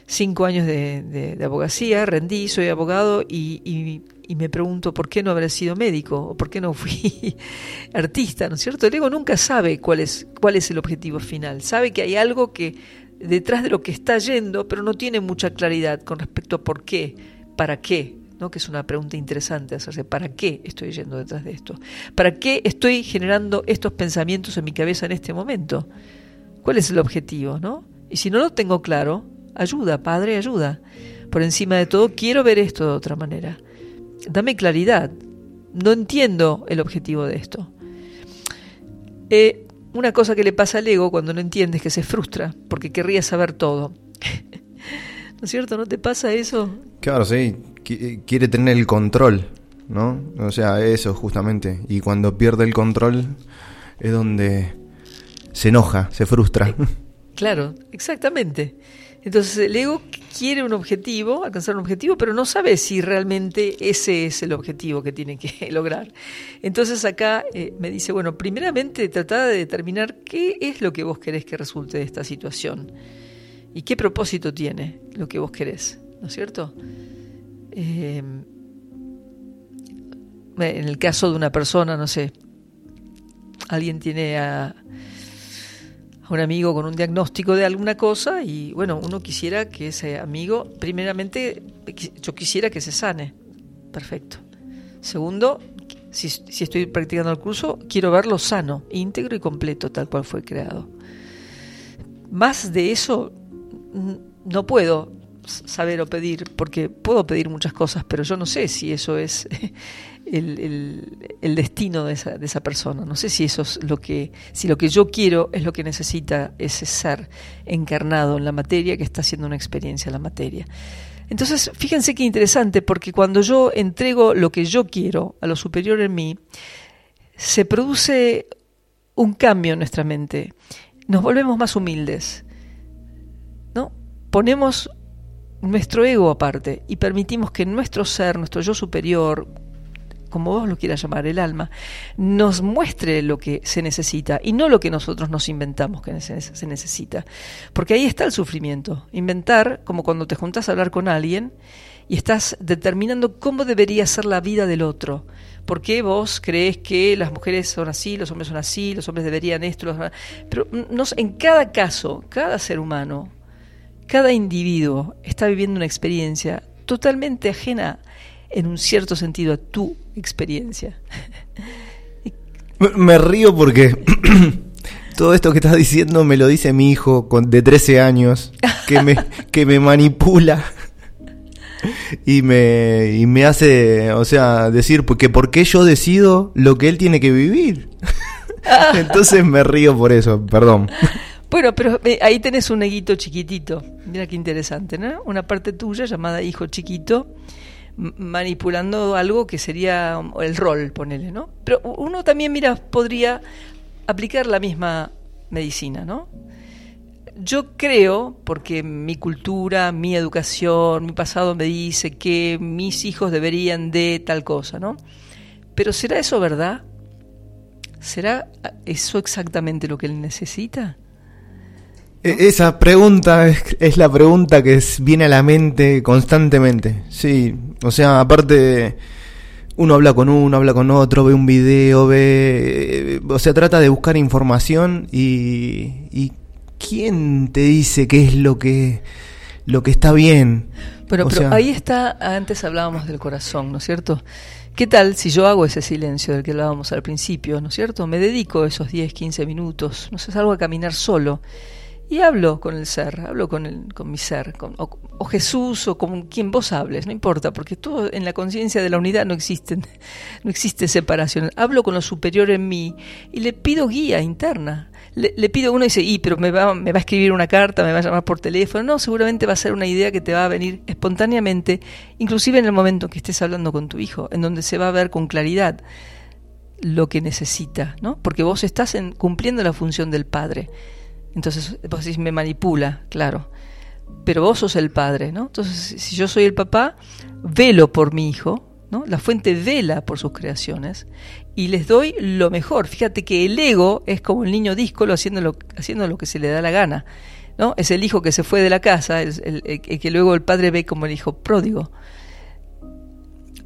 cinco años de, de- de abogacía, rendí, soy abogado y, y- y me pregunto por qué no habré sido médico o por qué no fui artista, ¿no es cierto? El ego nunca sabe cuál es, cuál es el objetivo final, sabe que hay algo que detrás de lo que está yendo, pero no tiene mucha claridad con respecto a por qué, para qué, ¿no? que es una pregunta interesante hacerse, ¿para qué estoy yendo detrás de esto? ¿Para qué estoy generando estos pensamientos en mi cabeza en este momento? ¿Cuál es el objetivo, no? Y si no lo tengo claro, ayuda, Padre, ayuda. Por encima de todo, quiero ver esto de otra manera. Dame claridad. No entiendo el objetivo de esto. Eh, una cosa que le pasa al ego cuando no entiende es que se frustra, porque querría saber todo. ¿No es cierto? ¿No te pasa eso? Claro, sí, quiere tener el control, ¿no? O sea, eso justamente. Y cuando pierde el control es donde se enoja, se frustra. Claro, exactamente. Entonces el ego quiere un objetivo, alcanzar un objetivo, pero no sabe si realmente ese es el objetivo que tiene que lograr. Entonces acá eh, me dice, bueno, primeramente trata de determinar qué es lo que vos querés que resulte de esta situación y qué propósito tiene lo que vos querés, ¿no es cierto? Eh, en el caso de una persona, no sé, alguien tiene a, un amigo con un diagnóstico de alguna cosa y bueno, uno quisiera que ese amigo, primeramente, yo quisiera que se sane. Perfecto. Segundo, si, si estoy practicando el curso, quiero verlo sano, íntegro y completo, tal cual fue creado. Más de eso no puedo saber o pedir, porque puedo pedir muchas cosas, pero yo no sé si eso es el, el- destino de esa, de esa persona. No sé si eso es lo que, si lo que yo quiero es lo que necesita ese ser encarnado en la materia que está haciendo una experiencia en la materia. Entonces, fíjense qué interesante, porque cuando yo entrego lo que yo quiero a lo superior en mí, se produce un cambio en nuestra mente. Nos volvemos más humildes. ¿No? Ponemos nuestro ego aparte y permitimos que nuestro ser, nuestro yo superior, como vos lo quieras llamar, el alma, nos muestre lo que se necesita y no lo que nosotros nos inventamos que se necesita. Porque ahí está el sufrimiento. Inventar, como cuando te juntás a hablar con alguien y estás determinando cómo debería ser la vida del otro. ¿Por qué vos crees que las mujeres son así, los hombres son así, los hombres deberían esto? los- Pero sé, en cada caso, cada ser humano, cada individuo está viviendo una experiencia totalmente ajena en un cierto sentido a tu experiencia. Me- río porque todo esto que estás diciendo me lo dice mi hijo con, de 13 años, que me, que me manipula y me, y me hace, o sea, decir que por qué yo decido lo que él tiene que vivir. Entonces me río por eso, perdón. Bueno, pero eh, ahí tenés un neguito chiquitito. Mira qué interesante, ¿no? Una parte tuya llamada hijo chiquito manipulando algo que sería um, el rol, ponele, ¿no? Pero uno también, mira, podría aplicar la misma medicina, ¿no? Yo creo, porque mi cultura, mi educación, mi pasado me dice que mis hijos deberían de tal cosa, ¿no? Pero ¿será eso verdad? ¿Será eso exactamente lo que él necesita? E- Esa pregunta es, es la pregunta que es- viene a la mente constantemente. Sí, o sea, aparte uno habla con uno, habla con otro, ve un video, ve, o sea, trata de buscar información y, y quién te dice qué es lo que lo que está bien. Pero sea, ahí está, antes hablábamos del corazón, ¿no es cierto? ¿Qué tal si yo hago ese silencio del que hablábamos al principio, ¿no es cierto? Me dedico esos 10, 15 minutos, no sé, salgo a caminar solo y hablo con el ser, hablo con, el, con mi ser, con, o, Jesús o con quien vos hables, no importa, porque todo en la conciencia de la unidad no existen, no existe separación. Hablo con lo superior en mí y le pido guía interna. Le, le pido, uno dice, y pero me va, me va a escribir una carta, me va a llamar por teléfono. No, seguramente va a ser una idea que te va a venir espontáneamente, inclusive en el momento que estés hablando con tu hijo, en donde se va a ver con claridad lo que necesita, ¿no? Porque vos estás en- cumpliendo la función del padre. Entonces vos decís, me manipula, claro. Pero vos sos el padre, ¿no? Entonces, si yo soy el papá, velo por mi hijo, ¿no? La fuente vela por sus creaciones y les doy lo mejor. Fíjate que el ego es como el niño díscolo haciendo lo, haciendo lo que se le da la gana, ¿no? Es el hijo que se fue de la casa, el- el que luego el padre ve como el hijo pródigo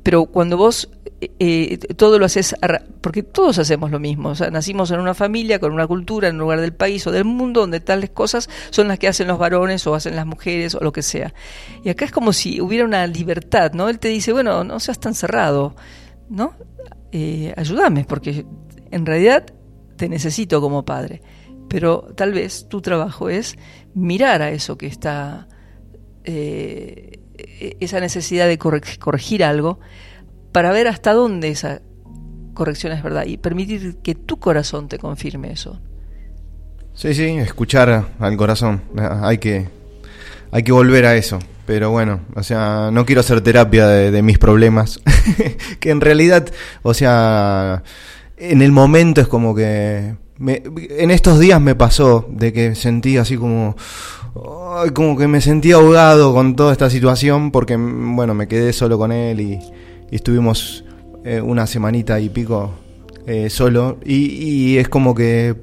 pero cuando vos eh, eh, todo lo haces, porque todos hacemos lo mismo, o sea, nacimos en una familia, con una cultura, en un lugar del país o del mundo donde tales cosas son las que hacen los varones o hacen las mujeres o lo que sea. Y acá es como si hubiera una libertad, ¿no? Él te dice, bueno, no seas tan cerrado, ¿no? Eh, ayúdame, porque en realidad te necesito como padre. Pero tal vez tu trabajo es mirar a eso que está eh, esa necesidad de correg- corregir algo para ver hasta dónde esa corrección es verdad y permitir que tu corazón te confirme eso. Sí, sí, escuchar al corazón. Hay que, hay que volver a eso. Pero bueno, o sea, no quiero hacer terapia de, de mis problemas. que en realidad, o sea, en el momento es como que... me- en estos días me pasó de que sentí así como... ay, como que me sentí ahogado con toda esta situación porque, bueno, me quedé solo con él y, estuvimos eh, una semanita y pico eh, solo. Y, y es como que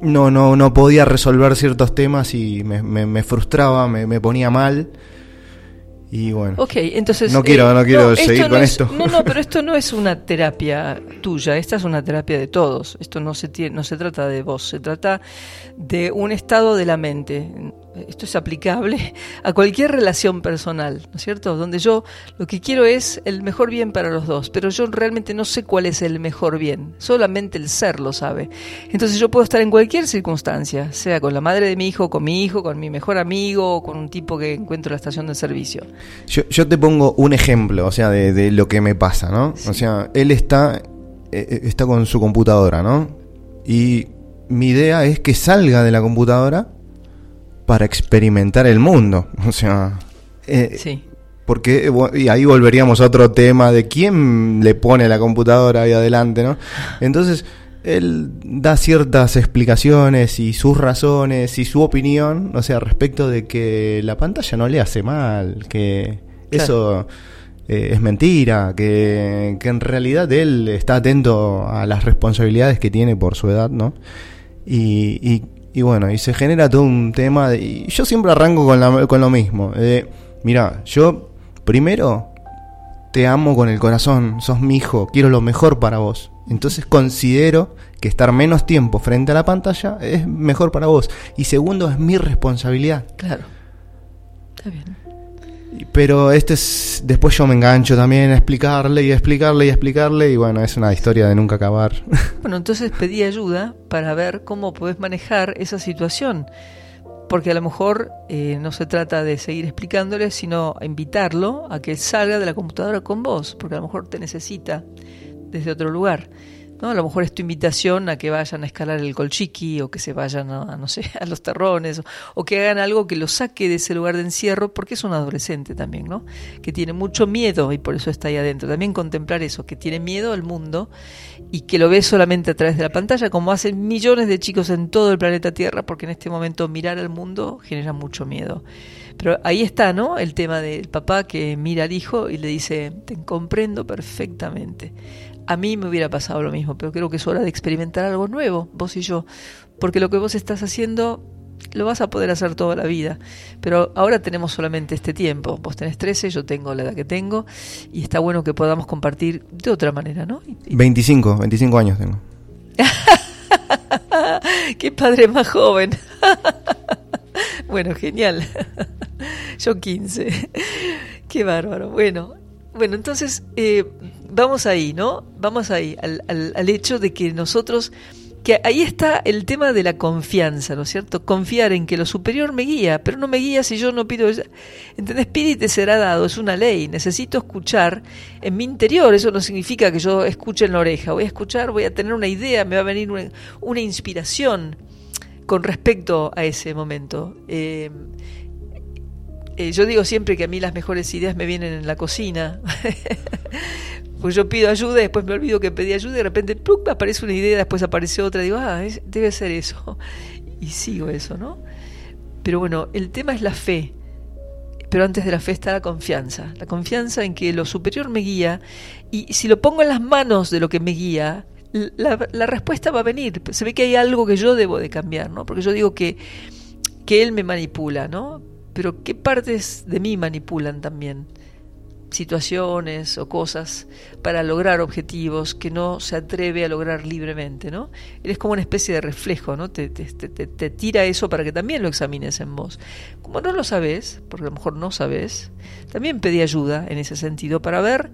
no, no, no podía resolver ciertos temas y me, me- me frustraba, me, me ponía mal. Y bueno, Ok, entonces... No quiero- no quiero seguir con es- esto. No, no, pero esto no es una terapia tuya, esta es una terapia de todos. Esto no se, tiene, no se trata de vos, se trata de un estado de la mente. Esto es aplicable a cualquier relación personal, ¿no es cierto? Donde yo lo que quiero es el mejor bien para los dos, pero yo realmente no sé cuál es el mejor bien, solamente el ser lo sabe. Entonces yo puedo estar en cualquier circunstancia, sea con la madre de mi hijo, con mi hijo, con mi mejor amigo, o con un tipo que encuentro en la estación de servicio. yo, yo te pongo un ejemplo, o sea, de, de lo que me pasa, ¿no? O sea, él está, eh, está con su computadora, ¿no? Y mi idea es que salga de la computadora para experimentar el mundo. O sea, eh, Sí. Porque, eh, y ahí volveríamos a otro tema de quién le pone la computadora ahí adelante, ¿no? Entonces, él da ciertas explicaciones y sus razones y su opinión, o sea, respecto de que la pantalla no le hace mal, que Claro. eso eh, es mentira, que, que en realidad él está atento a las responsabilidades que tiene por su edad, ¿no? Y, y, y bueno, y se genera todo un tema. de- y yo siempre arranco con, la- con lo mismo. Eh, mira, yo primero te amo con el corazón, sos mi hijo, quiero lo mejor para vos. Entonces considero que estar menos tiempo frente a la pantalla es mejor para vos. Y segundo, es mi responsabilidad. Claro. Está bien. Pero este es. Después yo me engancho también a explicarle y a explicarle y a explicarle. Y bueno, es una historia de nunca acabar. Bueno, entonces pedí ayuda para ver cómo podés manejar esa situación. Porque a lo mejor eh, no se trata de seguir explicándole, sino invitarlo a que salga de la computadora con vos, porque a lo mejor te necesita desde otro lugar. ¿No? A lo mejor es tu invitación a que vayan a escalar el colchiqui o que se vayan a, no sé, a los terrones o, o que hagan algo que lo saque de ese lugar de encierro porque es un adolescente también, ¿no? Que tiene mucho miedo y por eso está ahí adentro. También contemplar eso, que tiene miedo al mundo y que lo ve solamente a través de la pantalla, como hacen millones de chicos en todo el planeta Tierra, porque en este momento mirar al mundo genera mucho miedo. Pero ahí está, ¿no? El tema del papá que mira al hijo y le dice, te comprendo perfectamente. A mí me hubiera pasado lo mismo, pero creo que es hora de experimentar algo nuevo, vos y yo, porque lo que vos estás haciendo lo vas a poder hacer toda la vida, pero ahora tenemos solamente este tiempo. Vos tenés 13, yo tengo la edad que tengo, y está bueno que podamos compartir de otra manera, ¿no? Y- y- 25, 25 años tengo. Qué padre más joven. bueno, genial. Yo 15. Qué bárbaro. Bueno, bueno, entonces eh, vamos ahí, ¿no? Vamos ahí, al, al- al hecho de que nosotros que ahí está el tema de la confianza, ¿no es cierto? Confiar en que lo superior me guía, pero no me guía si yo no pido. ¿Entendés? Pide será dado, es una ley. Necesito escuchar en mi interior. Eso no significa que yo escuche en la oreja. Voy a escuchar, voy a tener una idea, me va a venir una, una inspiración con respecto a ese momento. Eh, eh, yo digo siempre que a mí las mejores ideas me vienen en la cocina. pues yo pido ayuda después me olvido que pedí ayuda y de repente ¡pluc! aparece una idea, después aparece otra y digo, ah, debe ser eso. Y sigo eso, ¿no? Pero bueno, el tema es la fe. Pero antes de la fe está la confianza. La confianza en que lo superior me guía y si lo pongo en las manos de lo que me guía, la, la respuesta va a venir. Se ve que hay algo que yo debo de cambiar, ¿no? Porque yo digo que, que él me manipula, ¿no? Pero ¿qué partes de mí manipulan también? Situaciones o cosas para lograr objetivos que no se atreve a lograr libremente, ¿no? Eres como una especie de reflejo, ¿no? Te, te, te, te tira eso para que también lo examines en vos. Como no lo sabes, porque a lo mejor no sabes, también pedí ayuda en ese sentido para ver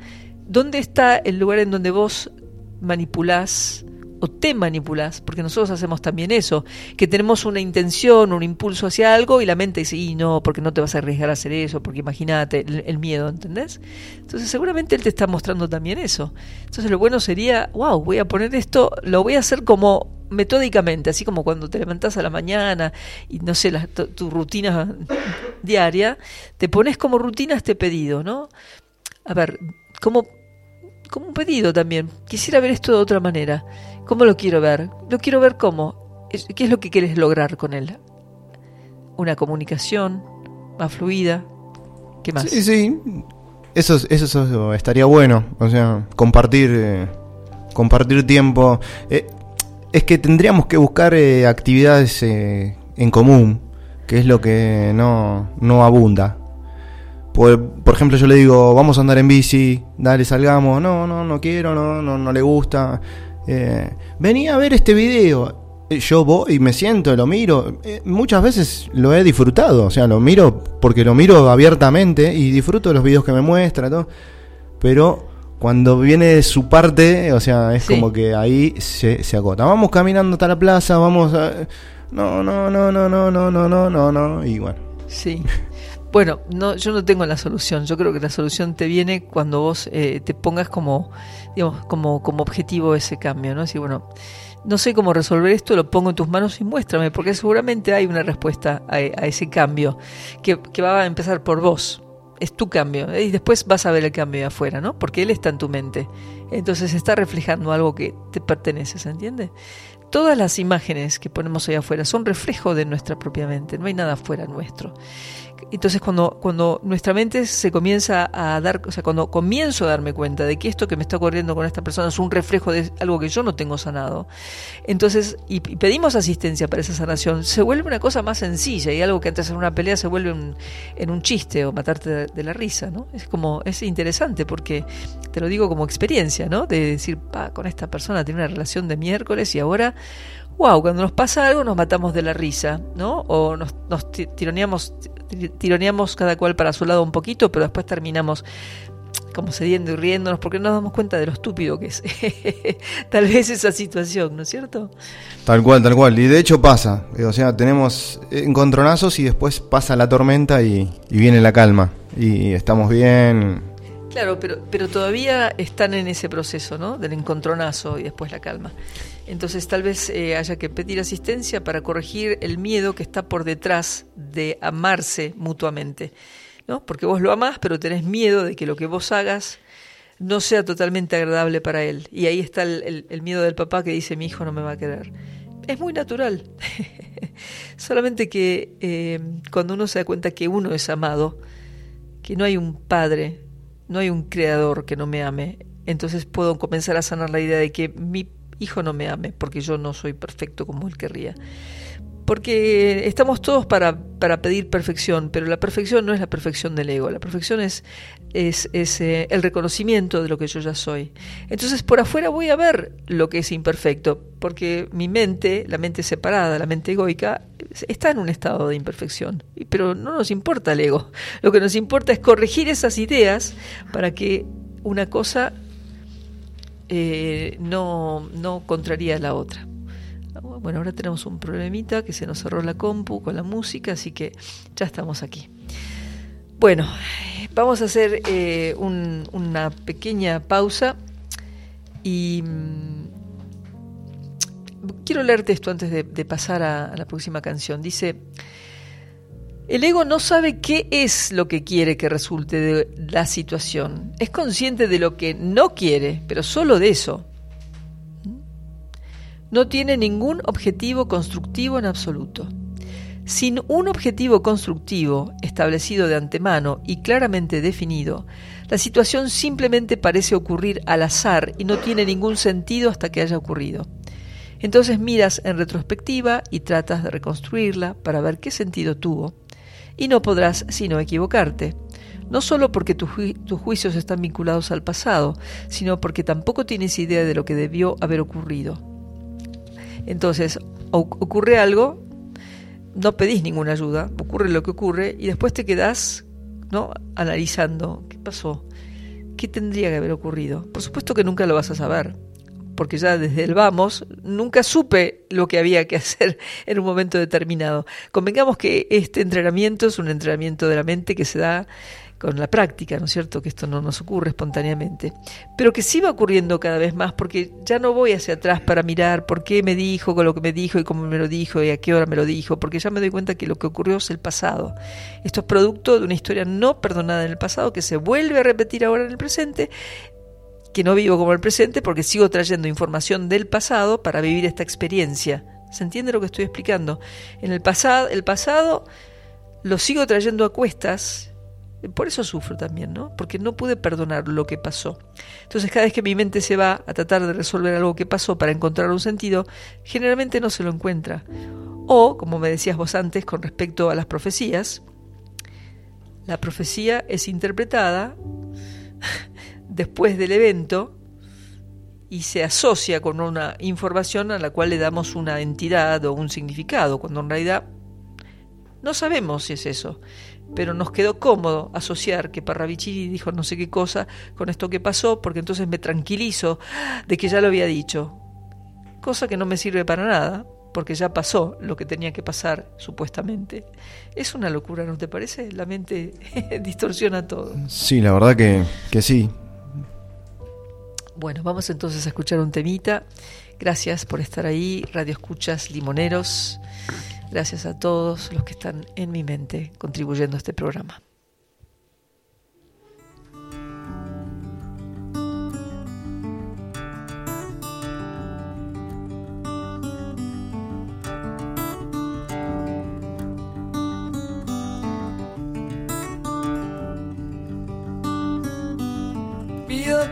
dónde está el lugar en donde vos manipulás o te manipulás, porque nosotros hacemos también eso, que tenemos una intención, un impulso hacia algo y la mente dice, y no, porque no te vas a arriesgar a hacer eso, porque imagínate el, miedo, ¿entendés? Entonces seguramente él te está mostrando también eso. Entonces lo bueno sería, wow, voy a poner esto, lo voy a hacer como metódicamente, así como cuando te levantás a la mañana y no sé, la, tu rutina diaria, te pones como rutina este pedido, ¿no? A ver, ¿cómo como un pedido también. Quisiera ver esto de otra manera. ¿Cómo lo quiero ver? Lo quiero ver cómo. ¿Qué es lo que quieres lograr con él? Una comunicación más fluida. ¿Qué más? Sí, sí. Eso, eso, estaría bueno. O sea, compartir, eh, compartir tiempo. Eh, es que tendríamos que buscar eh, actividades en común, que es lo que no, no abunda. Por, por, ejemplo, yo le digo, vamos a andar en bici, dale, salgamos. No, no, no quiero, no, no, no le gusta. Eh, venía a ver este video. Yo voy y me siento, lo miro. Eh, muchas veces lo he disfrutado. O sea, lo miro porque lo miro abiertamente y disfruto de los videos que me muestra. Todo. Pero cuando viene su parte, o sea, es sí. como que ahí se, se acota. Vamos caminando hasta la plaza, vamos a... No, no, no, no, no, no, no, no, no, no. Y bueno. Sí. Bueno, no, yo no tengo la solución. Yo creo que la solución te viene cuando vos eh, te pongas como, digamos, como, como objetivo ese cambio, ¿no? Bueno, no sé cómo resolver esto, lo pongo en tus manos y muéstrame, porque seguramente hay una respuesta a, ese cambio que, que, va a empezar por vos. Es tu cambio. ¿eh? Y después vas a ver el cambio de afuera, ¿no? Porque él está en tu mente. Entonces está reflejando algo que te pertenece, ¿se entiende? Todas las imágenes que ponemos ahí afuera son reflejo de nuestra propia mente, no hay nada afuera nuestro. Entonces cuando, cuando nuestra mente se comienza a dar, o sea, cuando comienzo a darme cuenta de que esto que me está ocurriendo con esta persona es un reflejo de algo que yo no tengo sanado, entonces, y, y pedimos asistencia para esa sanación, se vuelve una cosa más sencilla y algo que antes era una pelea se vuelve un, en un chiste o matarte de, de, la risa, ¿no? Es como, es interesante porque te lo digo como experiencia, ¿no? De decir, pa, con esta persona tiene una relación de miércoles y ahora wow, cuando nos pasa algo nos matamos de la risa, ¿no? O nos, nos tironeamos, tironeamos cada cual para su lado un poquito, pero después terminamos como cediendo y riéndonos porque no nos damos cuenta de lo estúpido que es tal vez esa situación, ¿no es cierto? Tal cual, tal cual. Y de hecho pasa. O sea, tenemos encontronazos y después pasa la tormenta y, y viene la calma. Y estamos bien, Claro, pero, pero todavía están en ese proceso, ¿no? Del encontronazo y después la calma. Entonces tal vez eh, haya que pedir asistencia para corregir el miedo que está por detrás de amarse mutuamente, ¿no? Porque vos lo amás, pero tenés miedo de que lo que vos hagas no sea totalmente agradable para él. Y ahí está el, miedo del papá que dice mi hijo no me va a querer. Es muy natural. Solamente que eh, cuando uno se da cuenta que uno es amado, que no hay un padre no hay un creador que no me ame, entonces puedo comenzar a sanar la idea de que mi hijo no me ame porque yo no soy perfecto como él querría. Porque estamos todos para, para pedir perfección, pero la perfección no es la perfección del ego, la perfección es, es, es eh, el reconocimiento de lo que yo ya soy. Entonces por afuera voy a ver lo que es imperfecto, porque mi mente, la mente separada, la mente egoica, está en un estado de imperfección. Pero no nos importa el ego, lo que nos importa es corregir esas ideas para que una cosa eh, no, no contraría la otra. bueno, ahora tenemos un problemita que se nos cerró la compu con la música, así que ya estamos aquí. Bueno, vamos a hacer eh, un- una pequeña pausa y mm, quiero leerte esto antes de, pasar a la próxima canción. Dice, el ego no sabe qué es lo que quiere que resulte de la situación. Es consciente de lo que no quiere, pero solo de eso. No tiene ningún objetivo constructivo en absoluto. Sin un objetivo constructivo establecido de antemano y claramente definido, la situación simplemente parece ocurrir al azar y no tiene ningún sentido hasta que haya ocurrido. Entonces miras en retrospectiva y tratas de reconstruirla para ver qué sentido tuvo. Y no podrás sino equivocarte. No solo porque tus juicios están vinculados al pasado, sino porque tampoco tienes idea de lo que debió haber ocurrido. Entonces, ocurre algo, no pedís ninguna ayuda, ocurre lo que ocurre y después te quedás ¿no? analizando qué pasó, qué tendría que haber ocurrido. Por supuesto que nunca lo vas a saber, porque ya desde el vamos nunca supe lo que había que hacer en un momento determinado. Convengamos que este entrenamiento es un entrenamiento de la mente que se da con la práctica, ¿no es cierto? Que esto no nos ocurre espontáneamente, pero que sí va ocurriendo cada vez más porque ya no voy hacia atrás para mirar por qué me dijo con lo que me dijo y cómo me lo dijo y a qué hora me lo dijo, porque ya me doy cuenta que lo que ocurrió es el pasado. Esto es producto de una historia no perdonada en el pasado que se vuelve a repetir ahora en el presente que no vivo como el presente porque sigo trayendo información del pasado para vivir esta experiencia. ¿Se entiende lo que estoy explicando? En el pasado, el pasado lo sigo trayendo a cuestas, por eso sufro también, ¿no? Porque no pude perdonar lo que pasó. Entonces, cada vez que mi mente se va a tratar de resolver algo que pasó para encontrar un sentido, generalmente no se lo encuentra. O, como me decías vos antes con respecto a las profecías, la profecía es interpretada después del evento y se asocia con una información a la cual le damos una entidad o un significado, cuando en realidad no sabemos si es eso, pero nos quedó cómodo asociar que Parravicini dijo no sé qué cosa con esto que pasó, porque entonces me tranquilizo de que ya lo había dicho, cosa que no me sirve para nada, porque ya pasó lo que tenía que pasar supuestamente. Es una locura, ¿no te parece? La mente distorsiona todo. Sí, la verdad que, que sí. Bueno, vamos entonces a escuchar un temita. Gracias por estar ahí, Radio Escuchas Limoneros. Gracias a todos los que están en mi mente contribuyendo a este programa.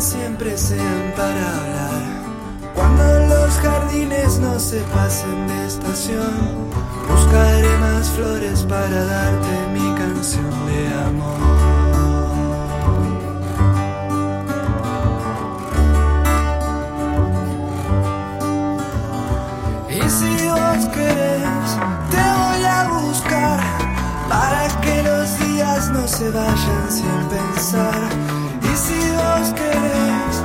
siempre sean para hablar. Cuando los jardines no se pasen de estación, buscaré más flores para darte mi canción de amor. Y si vos querés, te voy a buscar para que los días no se vayan sin pensar. Y si vos querés,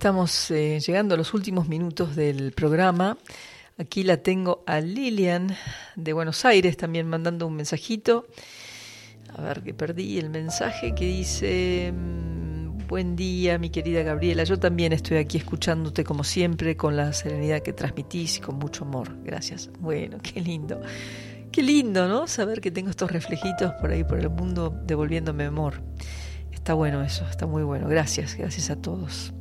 estamos eh, llegando a los últimos minutos del programa. Aquí la tengo a Lilian de Buenos Aires también mandando un mensajito. A ver que perdí el mensaje que dice, mm, buen día mi querida Gabriela, yo también estoy aquí escuchándote como siempre con la serenidad que transmitís y con mucho amor. Gracias. Bueno, qué lindo. Qué lindo, ¿no? Saber que tengo estos reflejitos por ahí por el mundo devolviéndome amor. Está bueno eso, está muy bueno. Gracias, gracias a todos.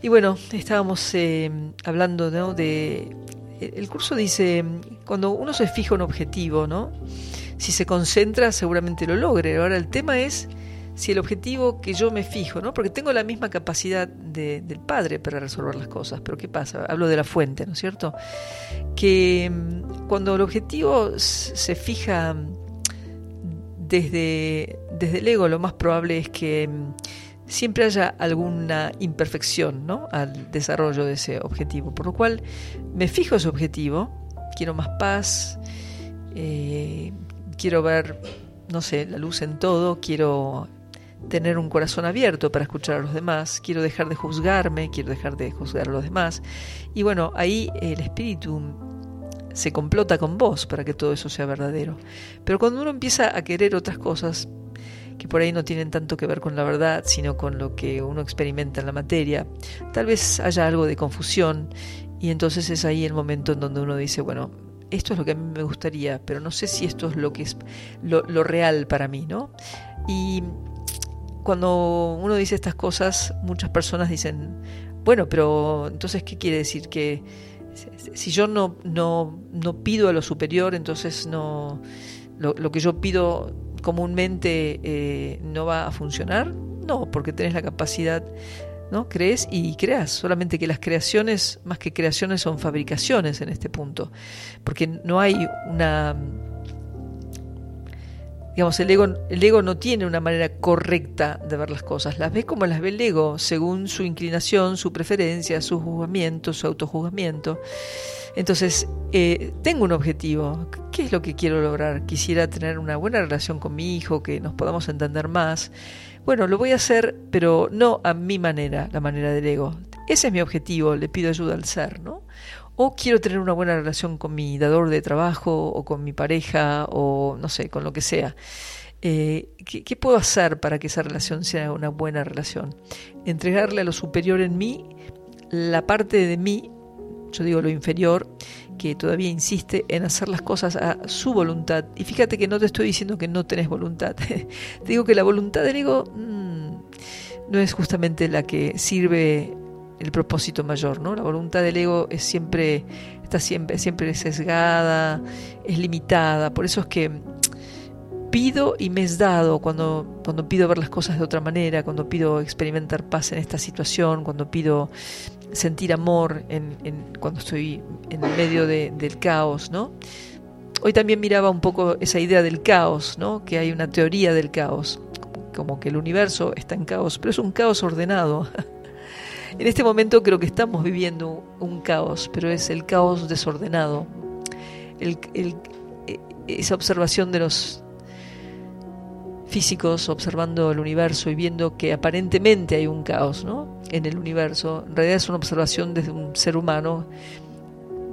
Y bueno, estábamos eh, hablando ¿no? de... El curso dice, cuando uno se fija un objetivo, ¿no? Si se concentra seguramente lo logre. Ahora el tema es si el objetivo que yo me fijo, ¿no? Porque tengo la misma capacidad de, del padre para resolver las cosas, pero ¿qué pasa? Hablo de la fuente, ¿no es cierto? Que mm, cuando el objetivo se fija desde, desde el ego lo más probable es que mm, siempre haya alguna imperfección ¿no? al desarrollo de ese objetivo. Por lo cual me fijo ese objetivo, quiero más paz, eh, quiero ver, no sé, la luz en todo, quiero tener un corazón abierto para escuchar a los demás, quiero dejar de juzgarme, quiero dejar de juzgar a los demás. Y bueno, ahí el espíritu se complota con vos para que todo eso sea verdadero. Pero cuando uno empieza a querer otras cosas que por ahí no tienen tanto que ver con la verdad, sino con lo que uno experimenta en la materia, tal vez haya algo de confusión y entonces es ahí el momento en donde uno dice, bueno, esto es lo que a mí me gustaría, pero no sé si esto es lo que es lo, real para mí, ¿no? Y cuando uno dice estas cosas, muchas personas dicen, bueno, pero entonces, ¿qué quiere decir? Que si yo no, no, no pido a lo superior, entonces no lo que yo pido comúnmente eh, no va a funcionar. No, porque tenés la capacidad, ¿no? Crees y creas. Solamente que las creaciones, más que creaciones, son fabricaciones en este punto. Porque no hay una Digamos, el ego, el ego no tiene una manera correcta de ver las cosas, las ve como las ve el ego, según su inclinación, su preferencia, su juzgamiento, su autojuzgamiento. Entonces, eh, tengo un objetivo. ¿Qué es lo que quiero lograr? Quisiera tener una buena relación con mi hijo, que nos podamos entender más. Bueno, lo voy a hacer, pero no a mi manera, la manera del ego. Ese es mi objetivo, le pido ayuda al ser, ¿no? o quiero tener una buena relación con mi dador de trabajo o con mi pareja o no sé, con lo que sea. Eh, ¿qué, puedo hacer para que esa relación sea una buena relación? Entregarle a lo superior en mí la parte de mí, yo digo lo inferior, que todavía insiste en hacer las cosas a su voluntad. Y fíjate que no te estoy diciendo que no tenés voluntad. te digo que la voluntad del ego mm, no es justamente la que sirve el propósito mayor, ¿no? La voluntad del ego es siempre, está siempre, siempre sesgada, es limitada, por eso es que pido y me es dado cuando, cuando pido ver las cosas de otra manera, cuando pido experimentar paz en esta situación, cuando pido sentir amor en, cuando estoy en medio del caos, ¿no? Hoy también miraba un poco esa idea del caos, ¿no? Que hay una teoría del caos, como que el universo está en caos, pero es un caos ordenado. En este momento creo que estamos viviendo un caos, pero es el caos desordenado. esa observación de los físicos observando el universo y viendo que aparentemente hay un caos ¿no? en el universo. En realidad es una observación desde un ser humano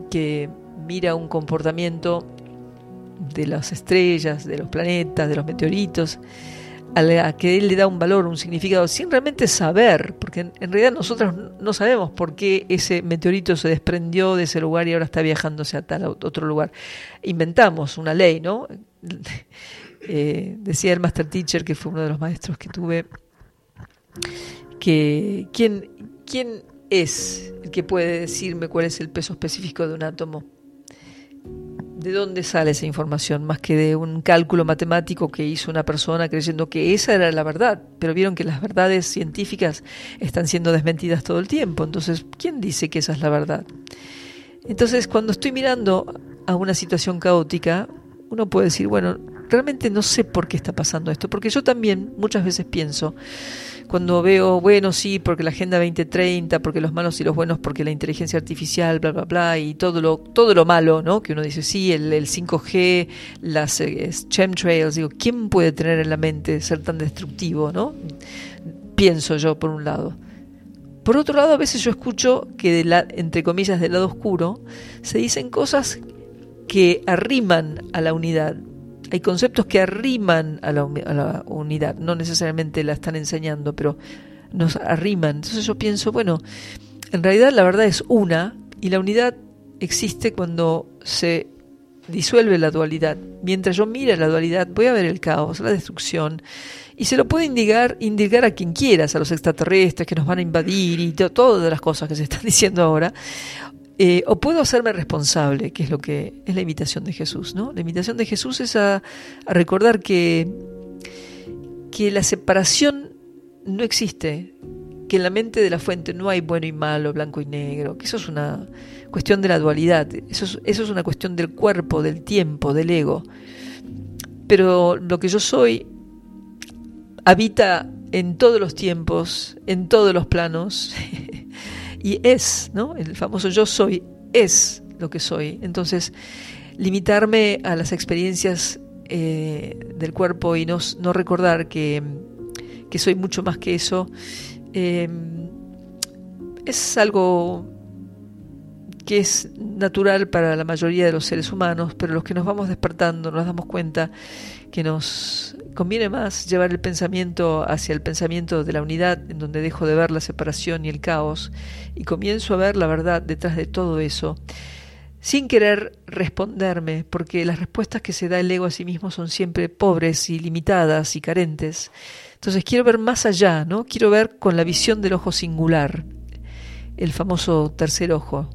que mira un comportamiento de las estrellas, de los planetas, de los meteoritos, a que él le da un valor, un significado, sin realmente saber, porque en, realidad nosotros no sabemos por qué ese meteorito se desprendió de ese lugar y ahora está viajando hacia tal otro lugar. Inventamos una ley, ¿no? Eh, decía el Master Teacher, que fue uno de los maestros que tuve, que ¿quién, quién es el que puede decirme cuál es el peso específico de un átomo? ¿De dónde sale esa información? Más que de un cálculo matemático que hizo una persona creyendo que esa era la verdad. Pero vieron que las verdades científicas están siendo desmentidas todo el tiempo. Entonces, ¿quién dice que esa es la verdad? Entonces, cuando estoy mirando a una situación caótica, uno puede decir, bueno, realmente no sé por qué está pasando esto. Porque yo también muchas veces pienso, cuando veo, bueno, sí, porque la Agenda 2030, porque los malos y los buenos, porque la inteligencia artificial, bla, bla, bla, y todo lo, todo lo malo, ¿no? Que uno dice, sí, el, 5G, las eh, chemtrails, digo, ¿quién puede tener en la mente ser tan destructivo, ¿no? Pienso yo, por un lado. por otro lado, a veces yo escucho que, de la, entre comillas, del lado oscuro, se dicen cosas que arriman a la unidad. Hay conceptos que arriman a la, unidad, no necesariamente la están enseñando, pero nos arriman. Entonces yo pienso, bueno, en realidad la verdad es una y la unidad existe cuando se disuelve la dualidad. Mientras yo mire la dualidad, voy a ver el caos, la destrucción. Y se lo puede indicar, indicar a quien quieras, a los extraterrestres que nos van a invadir y todas las cosas que se están diciendo ahora. Eh, o puedo hacerme responsable, que es lo que es la invitación de Jesús, ¿no? La invitación de Jesús es a, recordar que, que la separación no existe, que en la mente de la fuente no hay bueno y malo, blanco y negro, que eso es una cuestión de la dualidad, eso es, eso es una cuestión del cuerpo, del tiempo, del ego. Pero lo que yo soy habita en todos los tiempos, en todos los planos, y es, ¿no? El famoso yo soy es lo que soy. Entonces, limitarme a las experiencias eh, del cuerpo y no, no recordar que, que, soy mucho más que eso, eh, es algo que es natural para la mayoría de los seres humanos, pero los que nos vamos despertando nos damos cuenta que nos conviene más llevar el pensamiento hacia el pensamiento de la unidad, en donde dejo de ver la separación y el caos, y comienzo a ver la verdad detrás de todo eso, sin querer responderme, porque las respuestas que se da el ego a sí mismo son siempre pobres y limitadas y carentes. Entonces quiero ver más allá, ¿no? Quiero ver con la visión del ojo singular, el famoso tercer ojo,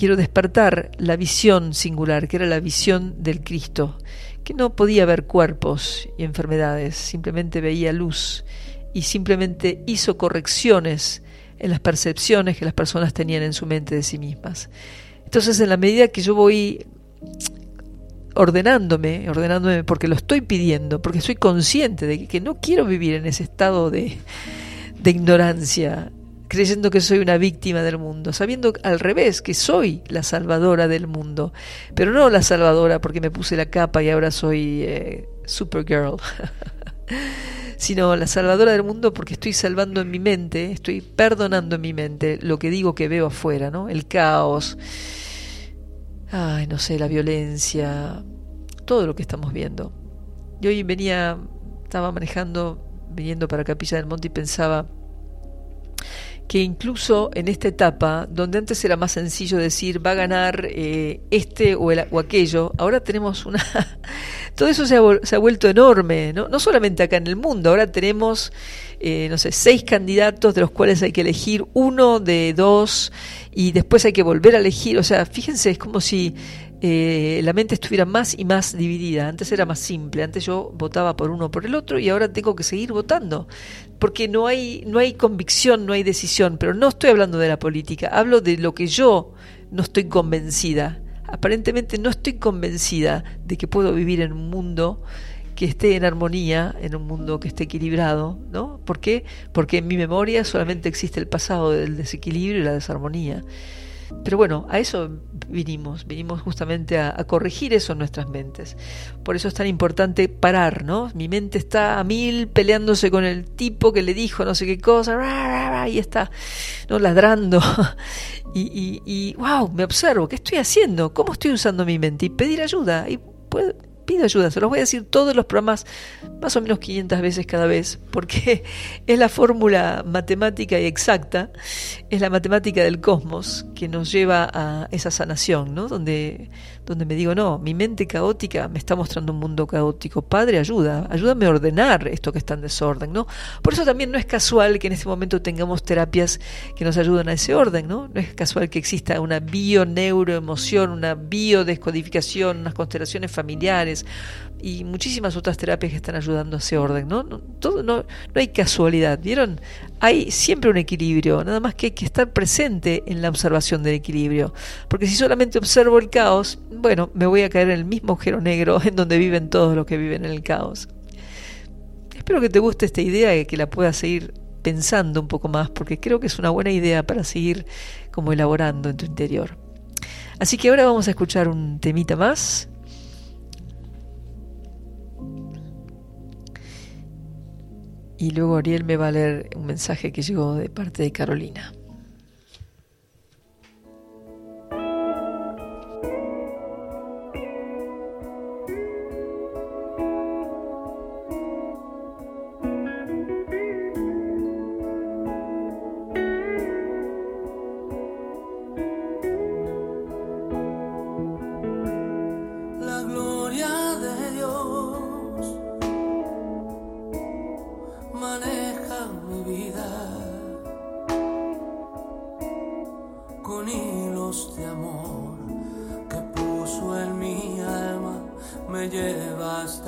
quiero despertar la visión singular, que era la visión del Cristo, que no podía ver cuerpos y enfermedades, simplemente veía luz y simplemente hizo correcciones en las percepciones que las personas tenían en su mente de sí mismas. Entonces, en la medida que yo voy ordenándome, ordenándome porque lo estoy pidiendo, porque soy consciente de que no quiero vivir en ese estado de, de ignorancia, creyendo que soy una víctima del mundo, sabiendo al revés que soy la salvadora del mundo, pero no la salvadora porque me puse la capa y ahora soy eh, Supergirl, sino la salvadora del mundo porque estoy salvando en mi mente, estoy perdonando en mi mente lo que digo que veo afuera, ¿no? El caos, ay, no sé, la violencia, todo lo que estamos viendo. Y hoy venía, estaba manejando, viniendo para Capilla del Monte y pensaba, que incluso en esta etapa, donde antes era más sencillo decir va a ganar eh, este o, el, o, aquello, ahora tenemos una... Todo eso se ha, se ha, vuelto enorme, ¿no? no solamente acá en el mundo, ahora tenemos, eh, no sé, seis candidatos de los cuales hay que elegir uno de dos y después hay que volver a elegir, o sea, fíjense, es como si eh, la mente estuviera más y más dividida. Antes era más simple, antes yo votaba por uno o por el otro y ahora tengo que seguir votando, porque no hay, no hay convicción, no hay decisión, pero no estoy hablando de la política, hablo de lo que yo no estoy convencida. Aparentemente no estoy convencida de que puedo vivir en un mundo que esté en armonía, en un mundo que esté equilibrado, ¿no? ¿Por qué? Porque en mi memoria solamente existe el pasado del desequilibrio y la desarmonía. Pero bueno, a eso vinimos, vinimos justamente a, corregir eso en nuestras mentes. Por eso es tan importante parar, ¿no? Mi mente está a mil peleándose con el tipo que le dijo no sé qué cosa, y está, ¿no? Ladrando. Y, y, y, wow, me observo, ¿qué estoy haciendo? ¿Cómo estoy usando mi mente? Y pedir ayuda. Pido ayuda, se los voy a decir todos los programas, más o menos 500 veces cada vez, porque es la fórmula matemática y exacta, es la matemática del cosmos que nos lleva a esa sanación, ¿no? Donde, donde me digo, no, mi mente caótica me está mostrando un mundo caótico. Padre, ayuda, ayúdame a ordenar esto que está en desorden, ¿no? Por eso también no es casual que en este momento tengamos terapias que nos ayuden a ese orden, ¿no? No es casual que exista una bio-neuroemoción, una biodescodificación, unas constelaciones familiares y muchísimas otras terapias que están ayudando a ese orden, ¿no? No, todo, no, no hay casualidad, ¿vieron? Hay siempre un equilibrio, nada más que hay que estar presente en la observación del equilibrio, porque si solamente observo el caos, bueno, me voy a caer en el mismo agujero negro en donde viven todos los que viven en el caos. Espero que te guste esta idea y que la puedas seguir pensando un poco más, porque creo que es una buena idea para seguir como elaborando en tu interior. Así que ahora vamos a escuchar un temita más Y luego Ariel me va a leer un mensaje que llegó de parte de Carolina. me llevas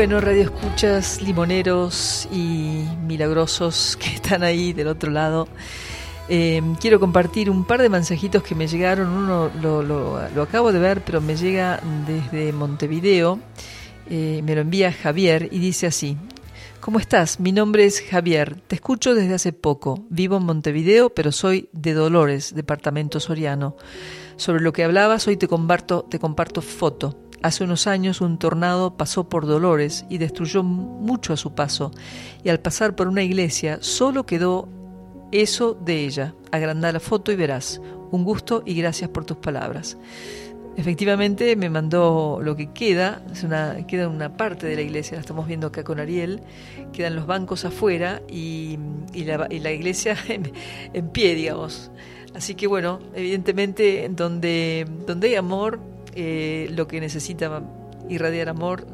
bueno, radio escuchas, limoneros y milagrosos que están ahí del otro lado. Eh, quiero compartir un par de mensajitos que me llegaron. Uno lo, lo, acabo de ver, pero me llega desde Montevideo. Eh, me lo envía Javier y dice así. ¿Cómo estás? Mi nombre es Javier. Te escucho desde hace poco. Vivo en Montevideo, pero soy de Dolores, departamento soriano. Sobre lo que hablabas, hoy te comparto, te comparto foto. Hace unos años un tornado pasó por Dolores y destruyó mucho a su paso, y al pasar por una iglesia solo quedó eso de ella. Agranda la foto y verás. Un gusto y gracias por tus palabras. Efectivamente me mandó lo que queda, es una, queda una parte de la iglesia, la estamos viendo acá con Ariel, quedan los bancos afuera y, la, iglesia en, pie, digamos. Así que bueno, evidentemente donde, donde hay amor eh, lo que necesita irradiar amor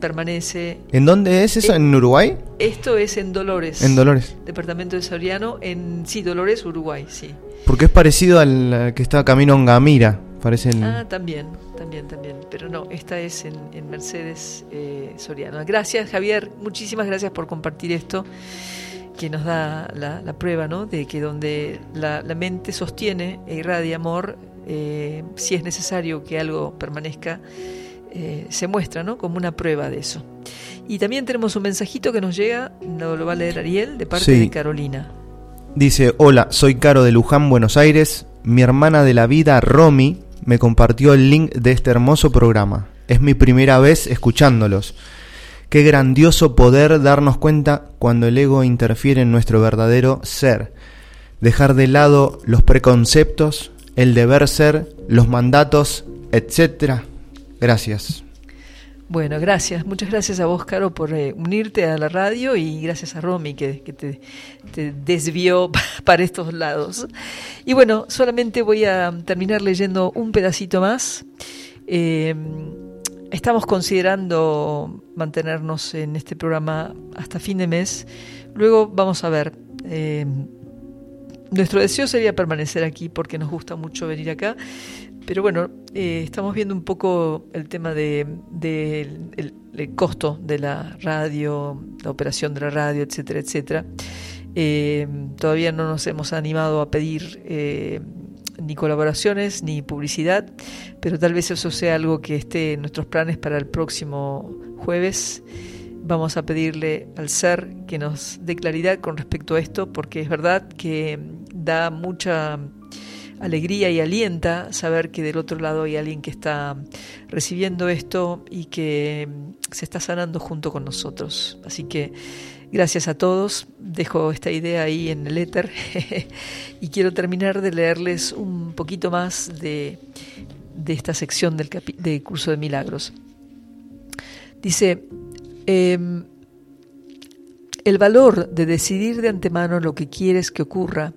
permanece. ¿En dónde es eso? ¿En Uruguay? Esto es en Dolores. En Dolores. Departamento de Soriano, en sí, Dolores, Uruguay, sí. Porque es parecido al que está camino a Gamira, parece. Ah, también, también, también. Pero no, esta es en, Mercedes eh, Soriano. Gracias, Javier. Muchísimas gracias por compartir esto que nos da la, prueba, ¿no? De que donde la, la mente sostiene e irradia amor, eh, si es necesario que algo permanezca, eh, se muestra ¿no? como una prueba de eso. Y también tenemos un mensajito que nos llega, lo, va a leer Ariel, de parte de Carolina. Dice, hola, soy Caro de Luján, Buenos Aires. Mi hermana de la vida, Romy, me compartió el link de este hermoso programa. Es mi primera vez escuchándolos. Qué grandioso poder darnos cuenta cuando el ego interfiere en nuestro verdadero ser. Dejar de lado los preconceptos, el deber ser, los mandatos, etcétera. Gracias. Bueno, gracias. Muchas gracias a vos, Caro, por eh, unirte a la radio y gracias a Romy que, te, desvió para estos lados. Y bueno, solamente voy a terminar leyendo un pedacito más. Em, estamos considerando mantenernos en este programa hasta fin de mes. Luego vamos a ver. Em, nuestro deseo sería permanecer aquí porque nos gusta mucho venir acá, pero bueno, eh, estamos viendo un poco el tema de, el, costo de la radio, la operación de la radio, etcétera, etcétera. Eh, todavía no nos hemos animado a pedir eh, ni colaboraciones ni publicidad, pero tal vez eso sea algo que esté en nuestros planes para el próximo jueves vamos a pedirle al ser que nos dé claridad con respecto a esto, porque es verdad que da mucha alegría y alienta saber que del otro lado hay alguien que está recibiendo esto y que se está sanando junto con nosotros. Así que gracias a todos. Dejo esta idea ahí en el éter y quiero terminar de leerles un poquito más de, esta sección del, del curso de milagros. Dice, Em, el valor de decidir de antemano lo que quieres que ocurra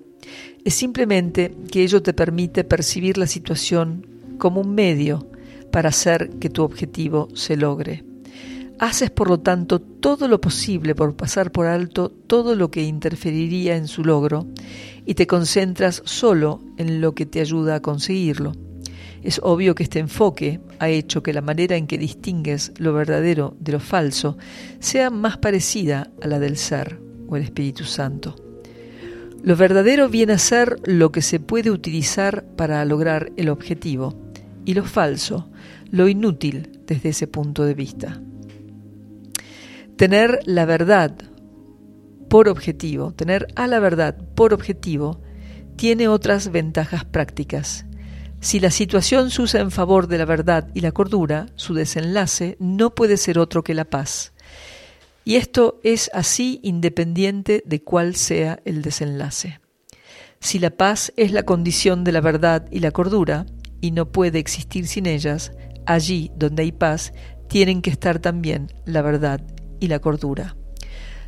es simplemente que ello te permite percibir la situación como un medio para hacer que tu objetivo se logre. Haces, por lo tanto, todo lo posible por pasar por alto todo lo que interferiría en su logro y te concentras solo en lo que te ayuda a conseguirlo. Es obvio que este enfoque ha hecho que la manera en que distingues lo verdadero de lo falso sea más parecida a la del ser o el Espíritu Santo. Lo verdadero viene a ser lo que se puede utilizar para lograr el objetivo y lo falso, lo inútil desde ese punto de vista. Tener la verdad por objetivo, tener a la verdad por objetivo, tiene otras ventajas prácticas si la situación se usa en favor de la verdad y la cordura, su desenlace no puede ser otro que la paz. Y esto es así independiente de cuál sea el desenlace. Si la paz es la condición de la verdad y la cordura, y no puede existir sin ellas, allí donde hay paz, tienen que estar también la verdad y la cordura.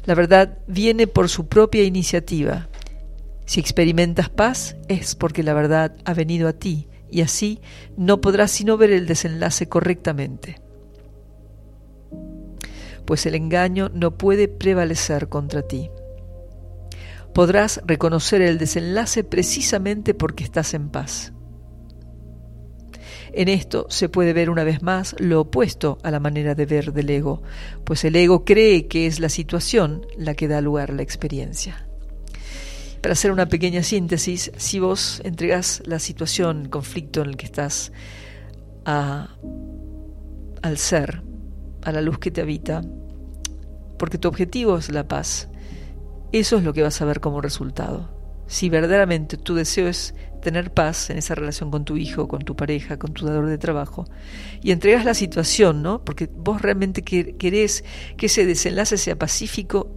La verdad viene por su propia iniciativa. Si experimentas paz es porque la verdad ha venido a ti y así no podrás sino ver el desenlace correctamente. Pues el engaño no puede prevalecer contra ti. Podrás reconocer el desenlace precisamente porque estás en paz. En esto se puede ver una vez más lo opuesto a la manera de ver del ego, pues el ego cree que es la situación la que da lugar a la experiencia. Para hacer una pequeña síntesis, si vos entregas la situación, el conflicto en el que estás al ser, a la luz que te habita, porque tu objetivo es la paz, eso es lo que vas a ver como resultado. Si verdaderamente tu deseo es tener paz en esa relación con tu hijo, con tu pareja, con tu dador de trabajo, y entregas la situación, ¿no? Porque vos realmente querés que ese desenlace sea pacífico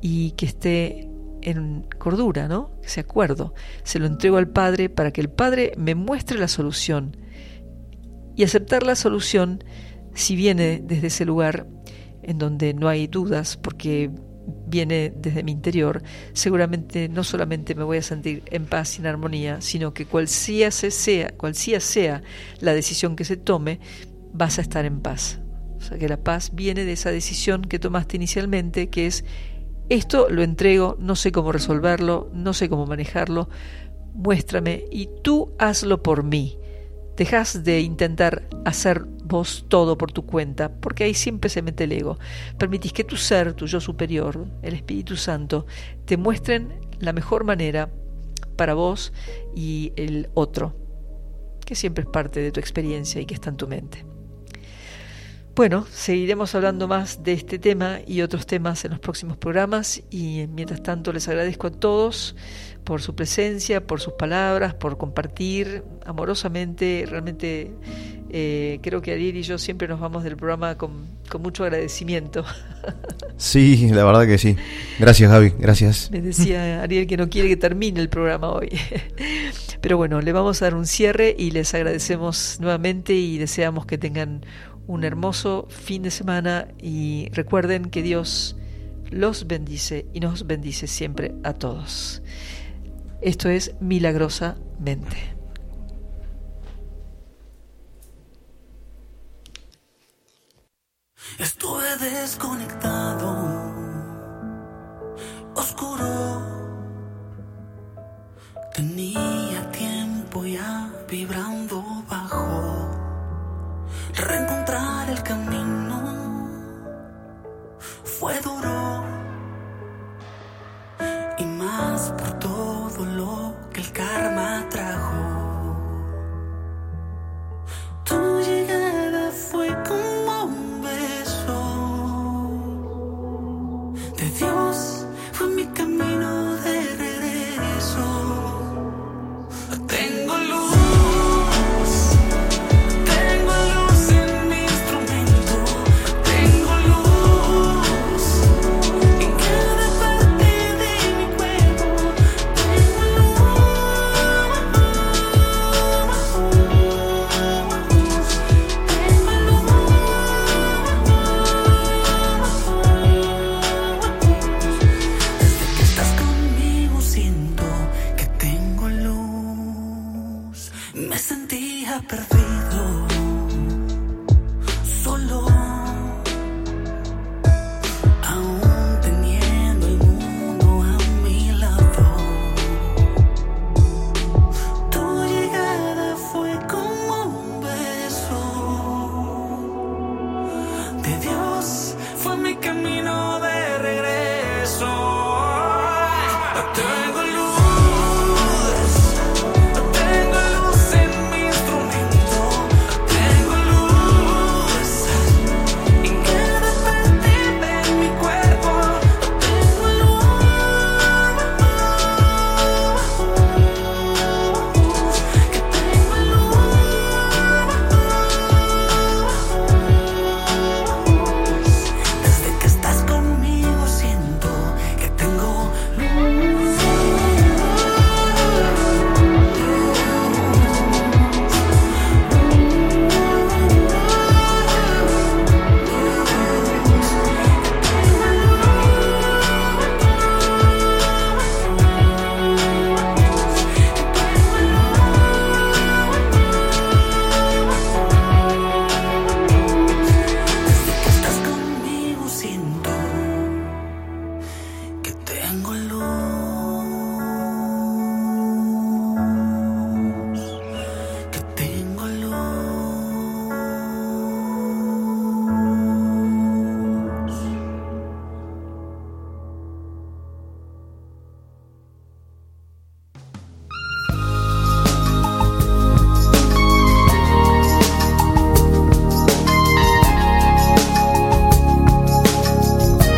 y que esté en cordura, ¿no? Ese acuerdo. Se lo entrego al Padre para que el Padre me muestre la solución. Y aceptar la solución, si viene desde ese lugar en donde no hay dudas, porque viene desde mi interior, seguramente no solamente me voy a sentir en paz y en armonía, sino que cual sea, sea, cual sea la decisión que se tome, vas a estar en paz. O sea que la paz viene de esa decisión que tomaste inicialmente, que es esto lo entrego, no sé cómo resolverlo, no sé cómo manejarlo, muéstrame y tú hazlo por mí. Dejas de intentar hacer vos todo por tu cuenta, porque ahí siempre se mete el ego. Permitís que tu ser, tu yo superior, el Espíritu Santo, te muestren la mejor manera para vos y el otro, que siempre es parte de tu experiencia y que está en tu mente. Bueno, seguiremos hablando más de este tema y otros temas en los próximos programas y mientras tanto les agradezco a todos por su presencia, por sus palabras, por compartir amorosamente. Realmente eh, creo que Ariel y yo siempre nos vamos del programa con, con mucho agradecimiento. Sí, la verdad que sí. Gracias Gaby, gracias. Me decía Ariel que no quiere que termine el programa hoy. Pero bueno, le vamos a dar un cierre y les agradecemos nuevamente y deseamos que tengan un hermoso fin de semana y recuerden que Dios los bendice y nos bendice siempre a todos. Esto es milagrosamente. Estuve desconectado, oscuro. Tenía tiempo ya vibrando bajo reencontrar el camino fue duro y más por todo lo que el karma trajo. Llegada